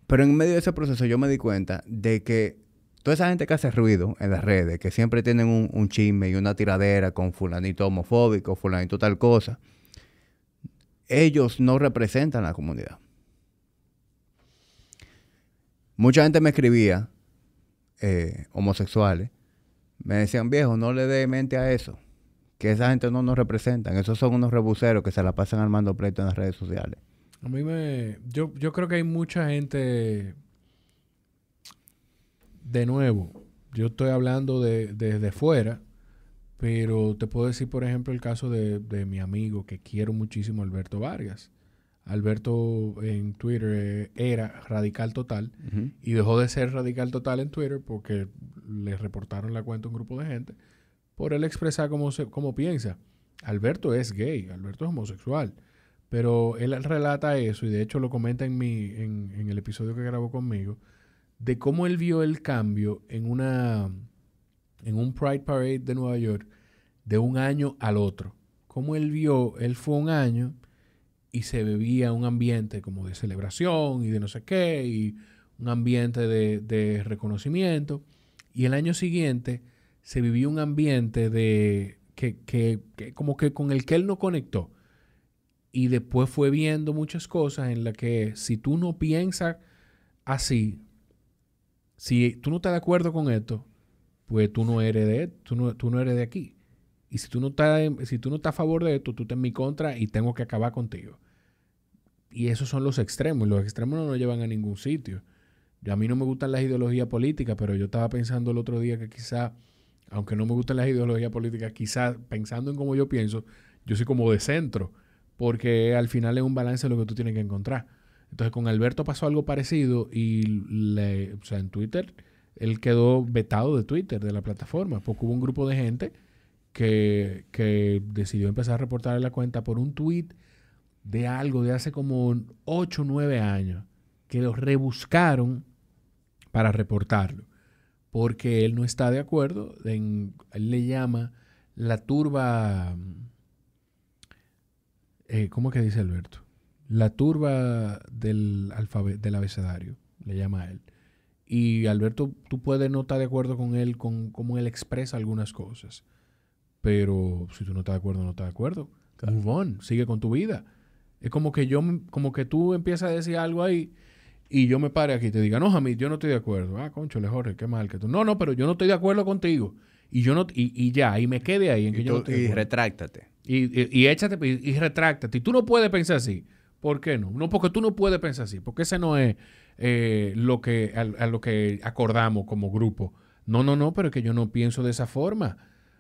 Pero en medio de ese proceso yo me di cuenta de que toda esa gente que hace ruido en las redes, que siempre tienen un, chisme y una tiradera con fulanito homofóbico, fulanito tal cosa, ellos no representan a la comunidad. Mucha gente me escribía, eh, homosexuales, me decían, viejo, no le dé mente a eso, que esa gente no nos representan, esos son unos rebuseros que se la pasan armando pleito en las redes sociales. A mí me... Yo, yo creo que hay mucha gente... De nuevo, yo estoy hablando de- desde fuera, pero te puedo decir, por ejemplo, el caso de, de mi amigo que quiero muchísimo, Alberto Vargas. Alberto en Twitter eh, era radical total y dejó de ser radical total en Twitter porque le reportaron la cuenta a un grupo de gente por él expresar cómo, se, cómo piensa. Alberto es gay, Alberto es homosexual, pero él relata eso y de hecho lo comenta en, mi, en, el episodio que grabó conmigo, de cómo él vio el cambio en, una, en un Pride Parade de Nueva York de un año al otro. Cómo él vio, él fue un año y se bebía un ambiente como de celebración y de no sé qué, y un ambiente de, de reconocimiento. Y el año siguiente se vivió un ambiente de que, que, que como que con el que él no conectó. Y después fue viendo muchas cosas en las que si tú no piensas así, si tú no estás de acuerdo con esto, pues tú no eres de, tú no, tú no eres de aquí. Y si tú, no estás, si tú no estás a favor de esto, tú estás en mi contra y tengo que acabar contigo. Y esos son los extremos. Los extremos no nos llevan a ningún sitio. A mí no me gustan las ideologías políticas, pero yo estaba pensando el otro día que quizá, aunque no me gustan las ideologías políticas, quizá pensando en cómo yo pienso, yo soy como de centro, porque al final es un balance lo que tú tienes que encontrar. Entonces con Alberto pasó algo parecido y le, o sea, en Twitter él quedó vetado de Twitter, de la plataforma, porque hubo un grupo de gente que, que decidió empezar a reportarle la cuenta por un tweet de algo de hace como 8 o 9 años, que lo rebuscaron para reportarlo, porque él no está de acuerdo, en, él le llama la turba, eh, ¿cómo que dice Alberto? La turba del, alfabe- del abecedario, le llama a él. Y Alberto, tú puedes no estar de acuerdo con él, con cómo él expresa algunas cosas. Pero si tú no estás de acuerdo, no estás de acuerdo. Move on, sigue con tu vida. Es como que yo, como que tú empiezas a decir algo ahí y yo me pare aquí y te diga, no, Jamil, yo no estoy de acuerdo. Ah, concho, Jorge, qué mal que tú. No, no, pero yo no estoy de acuerdo contigo. Y yo no, y, y ya, y me quede ahí en que Y, yo no estoy de y retráctate. Y, y, y échate y, y retráctate. Y tú no puedes pensar así. ¿Por qué no? No, porque tú no puedes pensar así. Porque ese no es eh, lo que, a, a lo que acordamos como grupo No, no, no, pero es que yo no pienso de esa forma.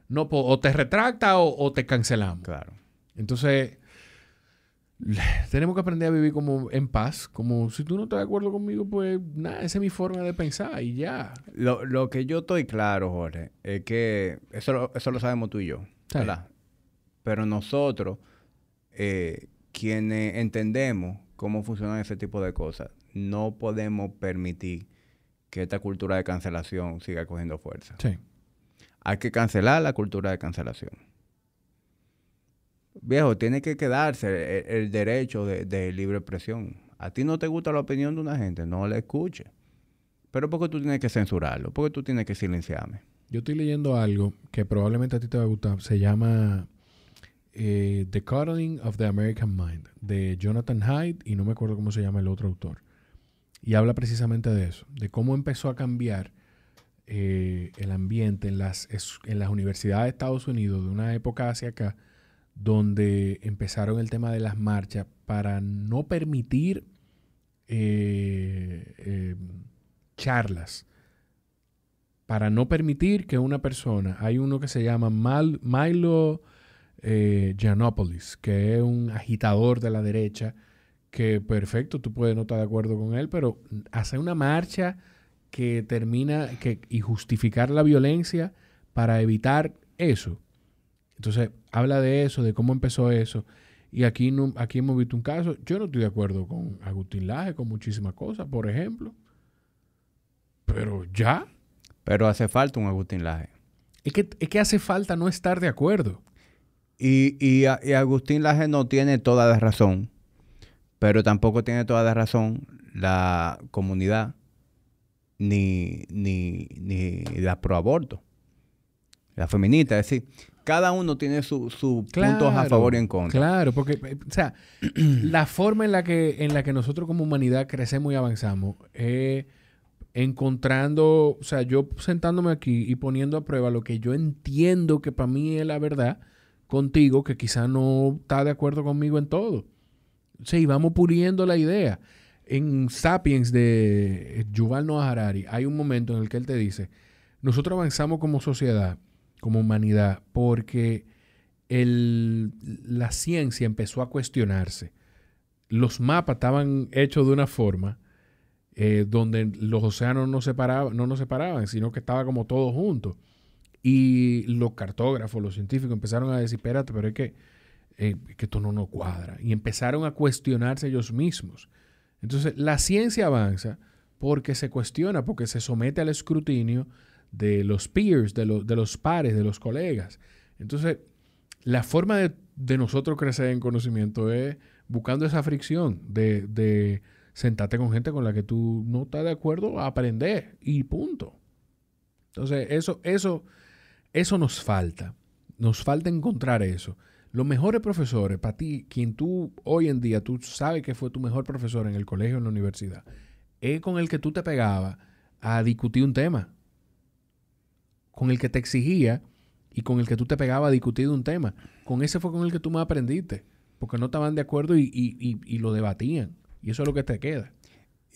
No, o te retracta o, te cancelamos. Claro. Entonces, tenemos que aprender a vivir como en paz. Como si tú no estás de acuerdo conmigo, pues nada, esa es mi forma de pensar y ya. Lo, que yo estoy claro, Jorge, es que eso, lo, eso lo sabemos tú y yo. ¿verdad? Pero nosotros, eh, quienes entendemos cómo funcionan ese tipo de cosas, no podemos permitir que esta cultura de cancelación siga cogiendo fuerza. Sí. Hay que cancelar la cultura de cancelación. Viejo, tiene que quedarse el, derecho de, libre expresión. A ti no te gusta la opinión de una gente, no la escuche. Pero ¿por qué tú tienes que censurarlo? ¿Por qué tú tienes que silenciarme? Yo estoy leyendo algo que probablemente a ti te va a gustar. Se llama eh, The Cuddling of the American Mind, de Jonathan Hyde, y no me acuerdo cómo se llama el otro autor. Y habla precisamente de eso, de cómo empezó a cambiar eh, el ambiente en las, en las universidades de Estados Unidos de una época hacia acá, donde empezaron el tema de las marchas para no permitir eh, charlas para no permitir que una persona, hay uno que se llama Milo eh, que es un agitador de la derecha, que perfecto, tú puedes no estar de acuerdo con él, pero hacer una marcha que termina que, y justificar la violencia para evitar eso. Entonces, habla de eso, de cómo empezó eso. Y aquí, no, aquí hemos visto un caso. Yo no estoy de acuerdo con Agustín Laje, con muchísimas cosas, por ejemplo. Pero ya. Pero hace falta un Agustín Laje. Es que, es que hace falta no estar de acuerdo. Y, y, Agustín Laje no tiene toda la razón, pero tampoco tiene toda la razón la comunidad ni, ni, ni la proaborto, la feminista. Es decir, cada uno tiene sus puntos a favor y en contra. Claro, porque, o sea, la forma en la que, en la que nosotros como humanidad crecemos y avanzamos es encontrando, o sea, yo sentándome aquí y poniendo a prueba lo que yo entiendo que para mí es la verdad contigo, que quizá no está de acuerdo conmigo en todo. Sí, vamos puliendo la idea. En Sapiens de Yuval Noah Harari hay un momento en el que él te dice, nosotros avanzamos como sociedad, como humanidad, porque el, la ciencia empezó a cuestionarse. Los mapas estaban hechos de una forma eh, donde los océanos no, separaban, no nos separaban, sino que estaba como todo junto. Y los cartógrafos, los científicos empezaron a decir, espérate, pero es que, eh, que esto no nos cuadra. Y empezaron a cuestionarse ellos mismos. Entonces, la ciencia avanza porque se cuestiona, porque se somete al escrutinio de los peers, de, de los pares, de los colegas. Entonces, la forma de, de, nosotros crecer en conocimiento es buscando esa fricción de, de sentarte con gente con la que tú no estás de acuerdo aprender y punto. Entonces, eso, eso, eso nos falta. Nos falta encontrar eso. Los mejores profesores, para ti, quien tú hoy en día, tú sabes que fue tu mejor profesor en el colegio, en la universidad, es con el que tú te pegabas a discutir un tema. Con el que te exigía y con el que tú te pegabas a discutir un tema. Con ese fue con el que tú más aprendiste. Porque no estaban de acuerdo y, y lo debatían. Y eso es lo que te queda.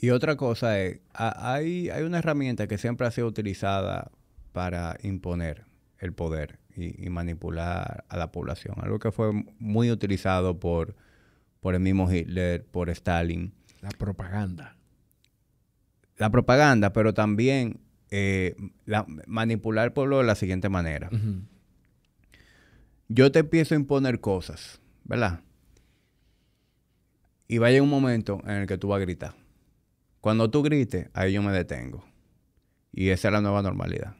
Y otra cosa es, hay, hay una herramienta que siempre ha sido utilizada para imponer el poder y, manipular a la población. Algo que fue muy utilizado por, por el mismo Hitler, por Stalin. La propaganda. La propaganda, pero también eh, manipular al pueblo de la siguiente manera. Yo te empiezo a imponer cosas, ¿verdad? Y vaya un momento en el que tú vas a gritar. Cuando tú grites, ahí yo me detengo. Y esa es la nueva normalidad.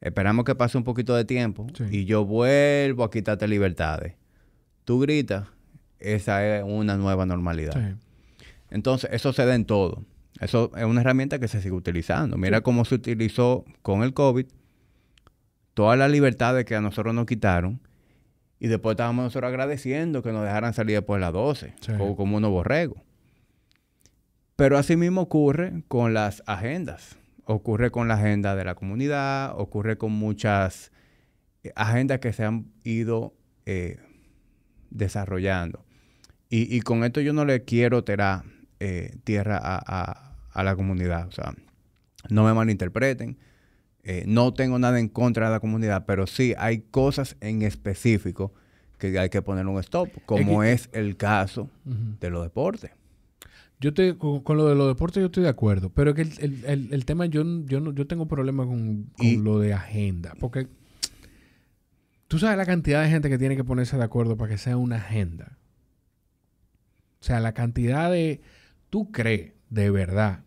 Esperamos que pase un poquito de tiempo y yo vuelvo a quitarte libertades. Tú gritas, esa es una nueva normalidad. Sí. Entonces, eso se da en todo. Eso es una herramienta que se sigue utilizando. Mira cómo se utilizó con el COVID. Todas las libertades que a nosotros nos quitaron y después estábamos nosotros agradeciendo que nos dejaran salir después de las 12, como unos borregos. Pero así mismo ocurre con las agendas. Ocurre con la agenda de la comunidad, ocurre con muchas eh, agendas que se han ido eh, desarrollando. Y, con esto yo no le quiero tirar eh, tierra a, a, la comunidad. O sea, no me malinterpreten. Eh, no tengo nada en contra de la comunidad, pero sí hay cosas en específico que hay que poner un stop, como es, el caso de los deportes. Yo estoy, con, lo de los deportes yo estoy de acuerdo, pero es que el, tema, yo, yo, no, yo tengo problemas con, lo de agenda, porque tú sabes la cantidad de gente que tiene que ponerse de acuerdo para que sea una agenda. O sea, la cantidad de... ¿Tú crees de verdad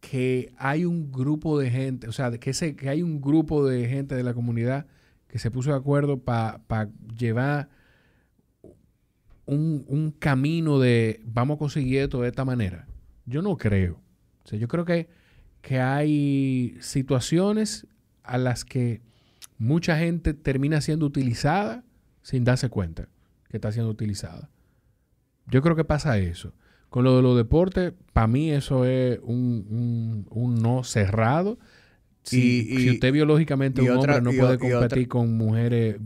que hay un grupo de gente, o sea, que, que hay un grupo de gente de la comunidad que se puso de acuerdo para llevar un, camino de vamos a conseguir esto de esta manera? Yo no creo. O sea, yo creo que, que hay situaciones a las que mucha gente termina siendo utilizada sin darse cuenta que está siendo utilizada. Yo creo que pasa eso. Con lo de los deportes, para mí eso es un, no cerrado. Si, usted biológicamente es un hombre, no puede competir con mujeres,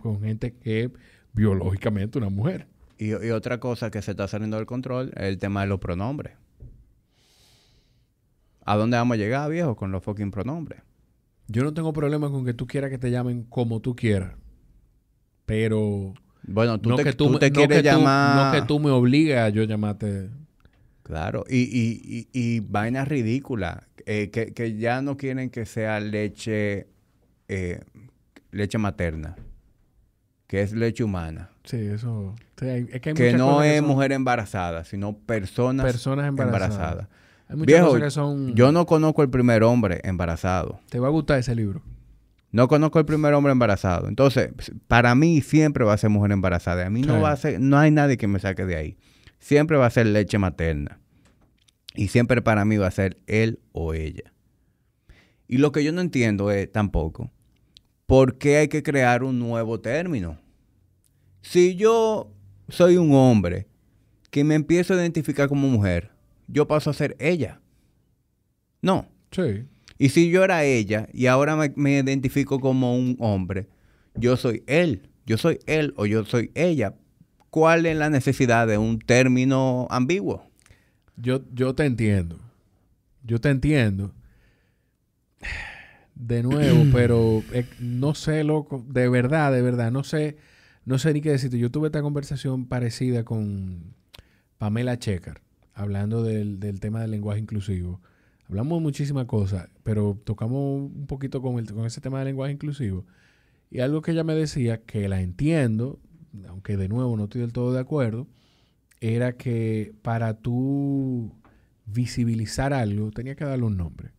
con gente que es biológicamente una mujer. Y, otra cosa que se está saliendo del control es el tema de los pronombres. ¿A dónde vamos a llegar, viejo, con los fucking pronombres? Yo no tengo problema con que tú quieras que te llamen como tú quieras. Pero. Bueno, tú, te, tú, te quieres llamar. no que tú me obligues a yo llamarte. Claro, y, y, y, vaina ridícula. Eh, que, ya no quieren que sea leche. Eh, leche materna. Que es leche humana. Sí, eso. Que, no es mujer embarazada, sino personas, personas embarazadas. Hay muchas cosas que son... Yo no conozco el primer hombre embarazado. Te va a gustar ese libro. No conozco el primer hombre embarazado. Entonces, para mí siempre va a ser mujer embarazada. A mí no va a ser, no hay nadie que me saque de ahí. Siempre va a ser leche materna. Y siempre para mí va a ser él o ella. Y lo que yo no entiendo es tampoco, ¿por qué hay que crear un nuevo término? Si yo soy un hombre que me empiezo a identificar como mujer, yo paso a ser ella. No. Sí. Y si yo era ella y ahora me, identifico como un hombre, yo soy él. Yo soy él o yo soy ella. ¿Cuál es la necesidad de un término ambiguo? Yo, yo te entiendo. Yo te entiendo. De nuevo, pero eh, no sé, loco. De verdad, de verdad, no sé no sé ni qué decirte. Yo tuve esta conversación parecida con Pamela Checar, hablando del, tema del lenguaje inclusivo. Hablamos de muchísimas cosas, pero tocamos un poquito con, el, con ese tema del lenguaje inclusivo. Y algo que ella me decía, que la entiendo, aunque de nuevo no estoy del todo de acuerdo, era que para tú visibilizar algo, tenía que darle un nombre.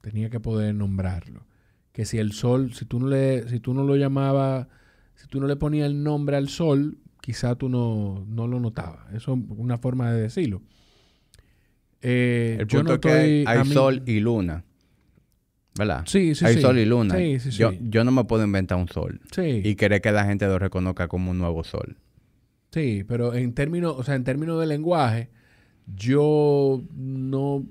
Tenía que poder nombrarlo. Que si el sol, si tú no, le, si tú no lo llamabas si tú no le ponías el nombre al sol, quizá tú no, lo notabas. Eso es una forma de decirlo. Eh, el punto es que hay, sol y luna. ¿Verdad? Sí, sí, hay sol y luna. yo, yo no me puedo inventar un sol. Sí. Y querer que la gente lo reconozca como un nuevo sol. Sí, pero en términos, o sea, en términos de lenguaje, yo no,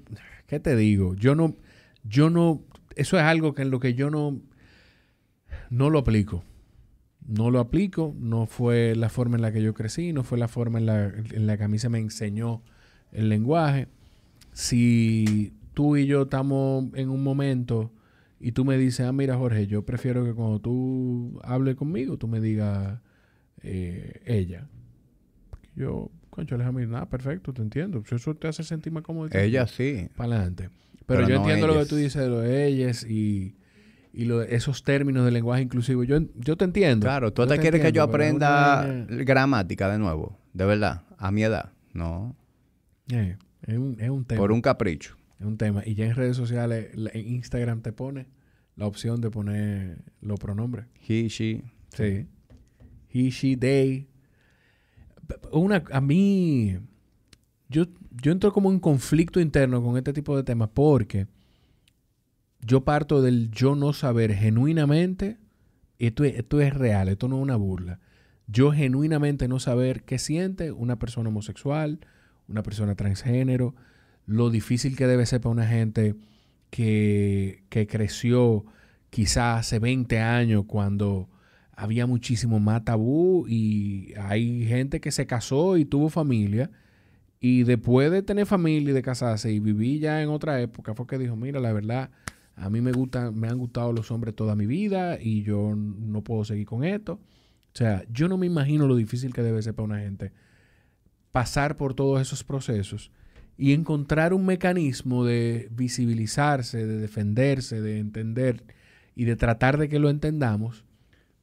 ¿qué te digo? Yo no, yo no, eso es algo que en lo que yo no, no lo aplico no lo aplico, no fue la forma en la que yo crecí, no fue la forma en la, que a mí se me enseñó el lenguaje. Si tú y yo estamos en un momento y tú me dices, ah, mira Jorge, yo prefiero que cuando tú hables conmigo, tú me digas eh, ella. Yo, concho, mí, nada, perfecto, te entiendo. Eso te hace sentir más cómodo. Ella sí. Para adelante. Pero, yo entiendo lo que tú dices de los ellas y y lo, esos términos de lenguaje inclusivo. Yo, yo te entiendo. Claro, tú te, quieres que yo aprenda gramática de nuevo, de verdad, a mi edad. No. Eh, es, un, es, un, tema. Por un capricho. Es un tema. Y ya en redes sociales, en Instagram te pone la opción de poner los pronombres. He, she. Sí. He, she, they. Una, a mí, yo, yo entro como en conflicto interno con este tipo de temas porque yo parto del yo no saber genuinamente, esto, esto es real, esto no es una burla. Yo genuinamente no saber qué siente una persona homosexual, una persona transgénero, lo difícil que debe ser para una gente que, que creció quizás hace 20 años cuando había muchísimo más tabú y hay gente que se casó y tuvo familia y después de tener familia y de casarse y vivir ya en otra época fue que dijo, mira, la verdad, a mí me gustan, me han gustado los hombres toda mi vida y yo no puedo seguir con esto. O sea, yo no me imagino lo difícil que debe ser para una gente pasar por todos esos procesos y encontrar un mecanismo de visibilizarse, de defenderse, de entender y de tratar de que lo entendamos,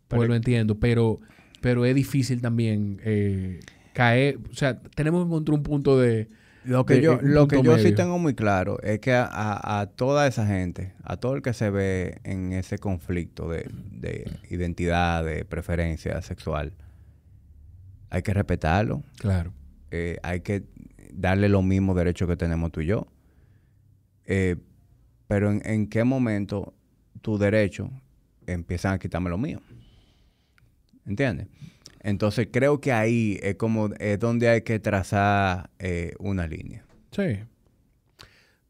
pues lo entiendo, pero, pero es difícil también eh, caer, o sea, tenemos que encontrar un punto de... Lo que yo, lo que yo sí tengo muy claro es que a, toda esa gente, a todo el que se ve en ese conflicto de, de identidad, de preferencia sexual, hay que respetarlo. Claro. Eh, hay que darle los mismos derechos que tenemos tú y yo. Eh, pero en, qué momento tu derecho empiezan a quitarme lo mío. ¿Entiendes? Entonces creo que ahí es como es donde hay que trazar eh, una línea. Sí.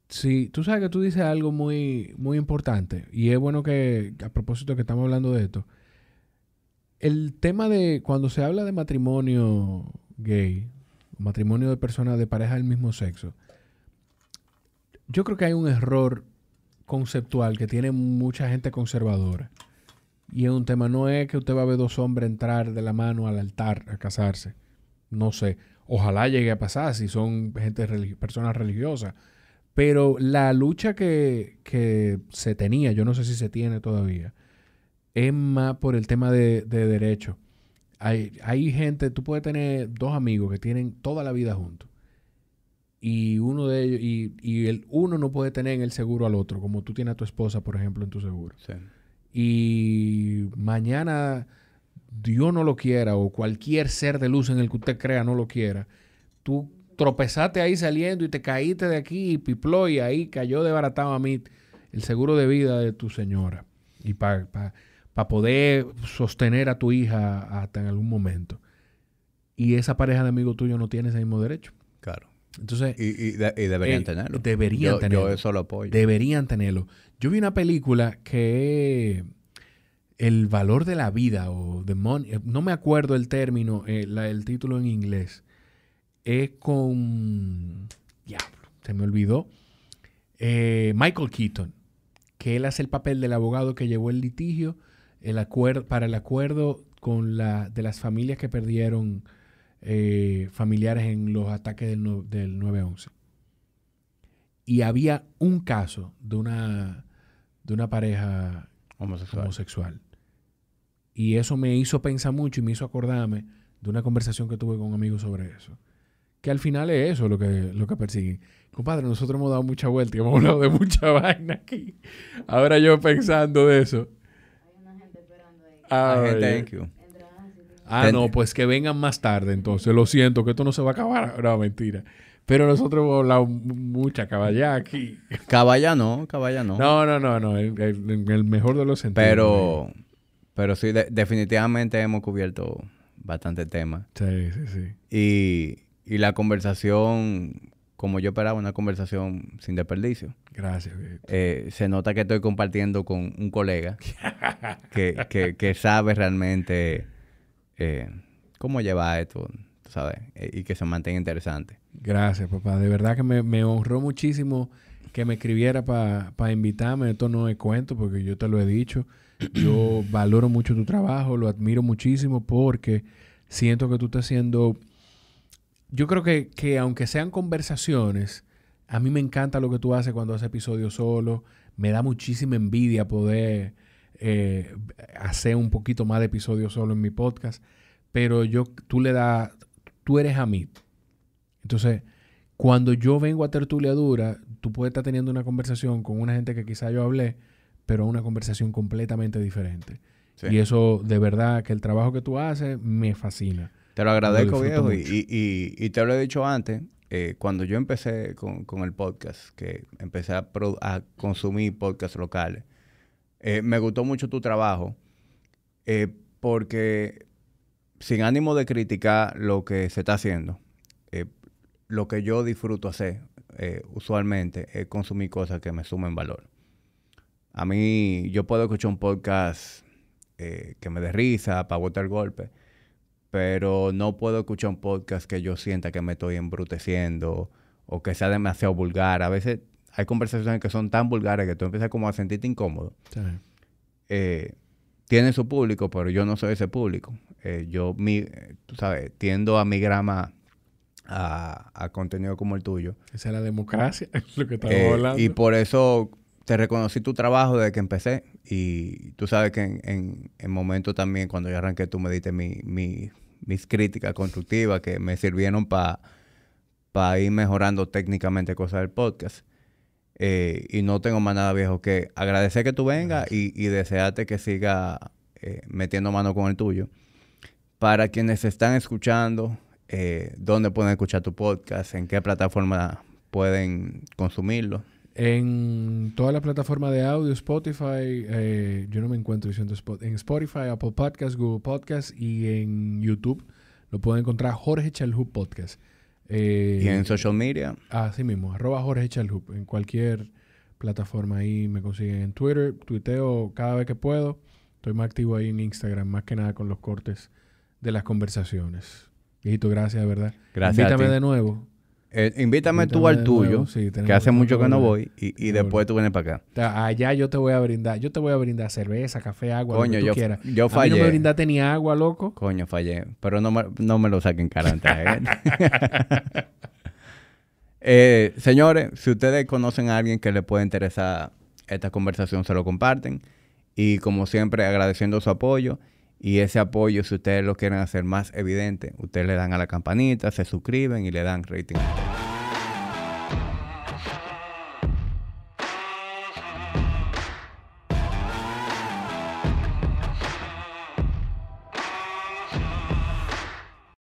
Sí, tú sabes que tú dices algo muy, muy importante y es bueno que a propósito que estamos hablando de esto, el tema de cuando se habla de matrimonio gay, matrimonio de personas de pareja del mismo sexo, yo creo que hay un error conceptual que tiene mucha gente conservadora. Y es un tema, no es que usted va a ver dos hombres entrar de la mano al altar a casarse. No sé. Ojalá llegue a pasar si son gente personas religiosas. Pero la lucha que, que, se tenía, yo no sé si se tiene todavía, es más por el tema de, de derecho. Hay, hay gente, tú puedes tener dos amigos que tienen toda la vida juntos. Y uno de ellos, y, y, el uno no puede tener en el seguro al otro, como tú tienes a tu esposa, por ejemplo, en tu seguro. Y mañana Dios no lo quiera, o cualquier ser de luz en el que usted crea no lo quiera, tú tropezaste ahí saliendo y te caíste de aquí y pipló y ahí cayó de baratado a mí el seguro de vida de tu señora. Y para para poder sostener a tu hija hasta en algún momento. Y esa pareja de amigos tuyos no tiene ese mismo derecho. Claro. Entonces, y, deberían eh, tenerlo. Deberían tenerlo. Yo eso lo apoyo. Deberían tenerlo. Yo vi una película que El valor de la vida o The Money, eh, no me acuerdo el término, eh, el título en inglés. Es con. Diablo, se me olvidó. Michael Keaton, que él hace el papel del abogado que llevó el litigio el acuerdo, para el acuerdo con la, de las familias que perdieron eh, familiares en los ataques del, del 9-11. Y había un caso de una, de una pareja homosexual. Y eso me hizo pensar mucho y me hizo acordarme de una conversación que tuve con un amigo sobre eso. Que al final es eso lo que, lo que persiguen. Compadre, nosotros hemos dado mucha vuelta y hemos hablado de mucha vaina aquí. Ahora yo pensando de eso, Ah, thank you. Ah, no, pues que vengan más tarde entonces. Lo siento, que esto no se va a acabar. No, mentira. Pero nosotros hemos hablado mucha caballá aquí. Caballá no, caballá no. No, no, no, no. En el, mejor de los sentidos. Pero, pero sí, definitivamente hemos cubierto bastante tema. Sí, sí, sí. Y, y la conversación como yo esperaba, una conversación sin desperdicio. Gracias. Eh, se nota que estoy compartiendo con un colega que, sabe realmente eh, cómo llevar esto, ¿sabes? Eh, y que se mantenga interesante. Gracias, papá. De verdad que me, honró muchísimo que me escribiera para invitarme. Esto no es cuento porque yo te lo he dicho. Yo valoro mucho tu trabajo, lo admiro muchísimo porque siento que tú estás haciendo yo creo que, que, aunque sean conversaciones, a mí me encanta lo que tú haces cuando haces episodios solo. Me da muchísima envidia poder eh, hacer un poquito más de episodios solo en mi podcast. Pero yo, tú le das, tú eres a mí. Entonces, cuando yo vengo a tertulia dura, tú puedes estar teniendo una conversación con una gente que quizá yo hablé, pero una conversación completamente diferente. Y eso, de verdad, que el trabajo que tú haces me fascina. Te lo agradezco, viejo. Y, te lo he dicho antes, eh, cuando yo empecé con, el podcast, que empecé a, consumir podcasts locales, eh, me gustó mucho tu trabajo, eh, porque sin ánimo de criticar lo que se está haciendo, lo que yo disfruto hacer usualmente es consumir cosas que me sumen valor. A mí, yo puedo escuchar un podcast que me dé risa para botar golpe pero no puedo escuchar un podcast que yo sienta que me estoy embruteciendo o que sea demasiado vulgar. A veces hay conversaciones que son tan vulgares que tú empiezas como a sentirte incómodo. Sí. Eh, tiene su público, pero yo no soy ese público. Eh, yo, mi, tú sabes, tiendo a migrar más a, a contenido como el tuyo. Esa es la democracia, es lo que estamos Eh, hablando. y por eso te reconocí tu trabajo desde que empecé. Y tú sabes que en, en, en momentos también, cuando yo arranqué, tú me diste mi, mi- mis críticas constructivas que me sirvieron para ir mejorando técnicamente cosas del podcast. Eh, y no tengo más nada viejo que agradecer que tú vengas y, y desearte que siga eh, metiendo mano con el tuyo. Para quienes están escuchando, eh, ¿dónde pueden escuchar tu podcast? ¿En qué plataforma pueden consumirlo? En toda la plataforma de audio, Spotify, eh, yo no me encuentro diciendo Spot- en Spotify, Apple Podcasts, Google Podcasts y en YouTube lo pueden encontrar Jorge Chalhub Podcast. Eh, y en social media, Así mismo, arroba Jorge. En cualquier plataforma ahí me consiguen en Twitter, tuiteo cada vez que puedo. Estoy más activo ahí en Instagram, más que nada con los cortes de las conversaciones. Viejito, gracias, de verdad. Gracias a Invítame ti. de nuevo. Eh, invítame tú al tuyo. Sí, que hace mucho que no voy, y, y después tú vienes para acá. Allá yo te voy a brindar, yo te voy a brindar cerveza, café, agua, Coño, lo que tú yo- quieras. yo A mí no fallé. me brindaste ni agua, loco. Coño, fallé. Pero no me, no me lo saquen cara antes. ¿eh? Eh, señores, si ustedes conocen a alguien que le puede interesar esta conversación, se lo comparten. Y como siempre, agradeciendo su apoyo. Y ese apoyo, si ustedes lo quieren hacer más evidente, ustedes le dan a la campanita, se suscriben y le dan rating.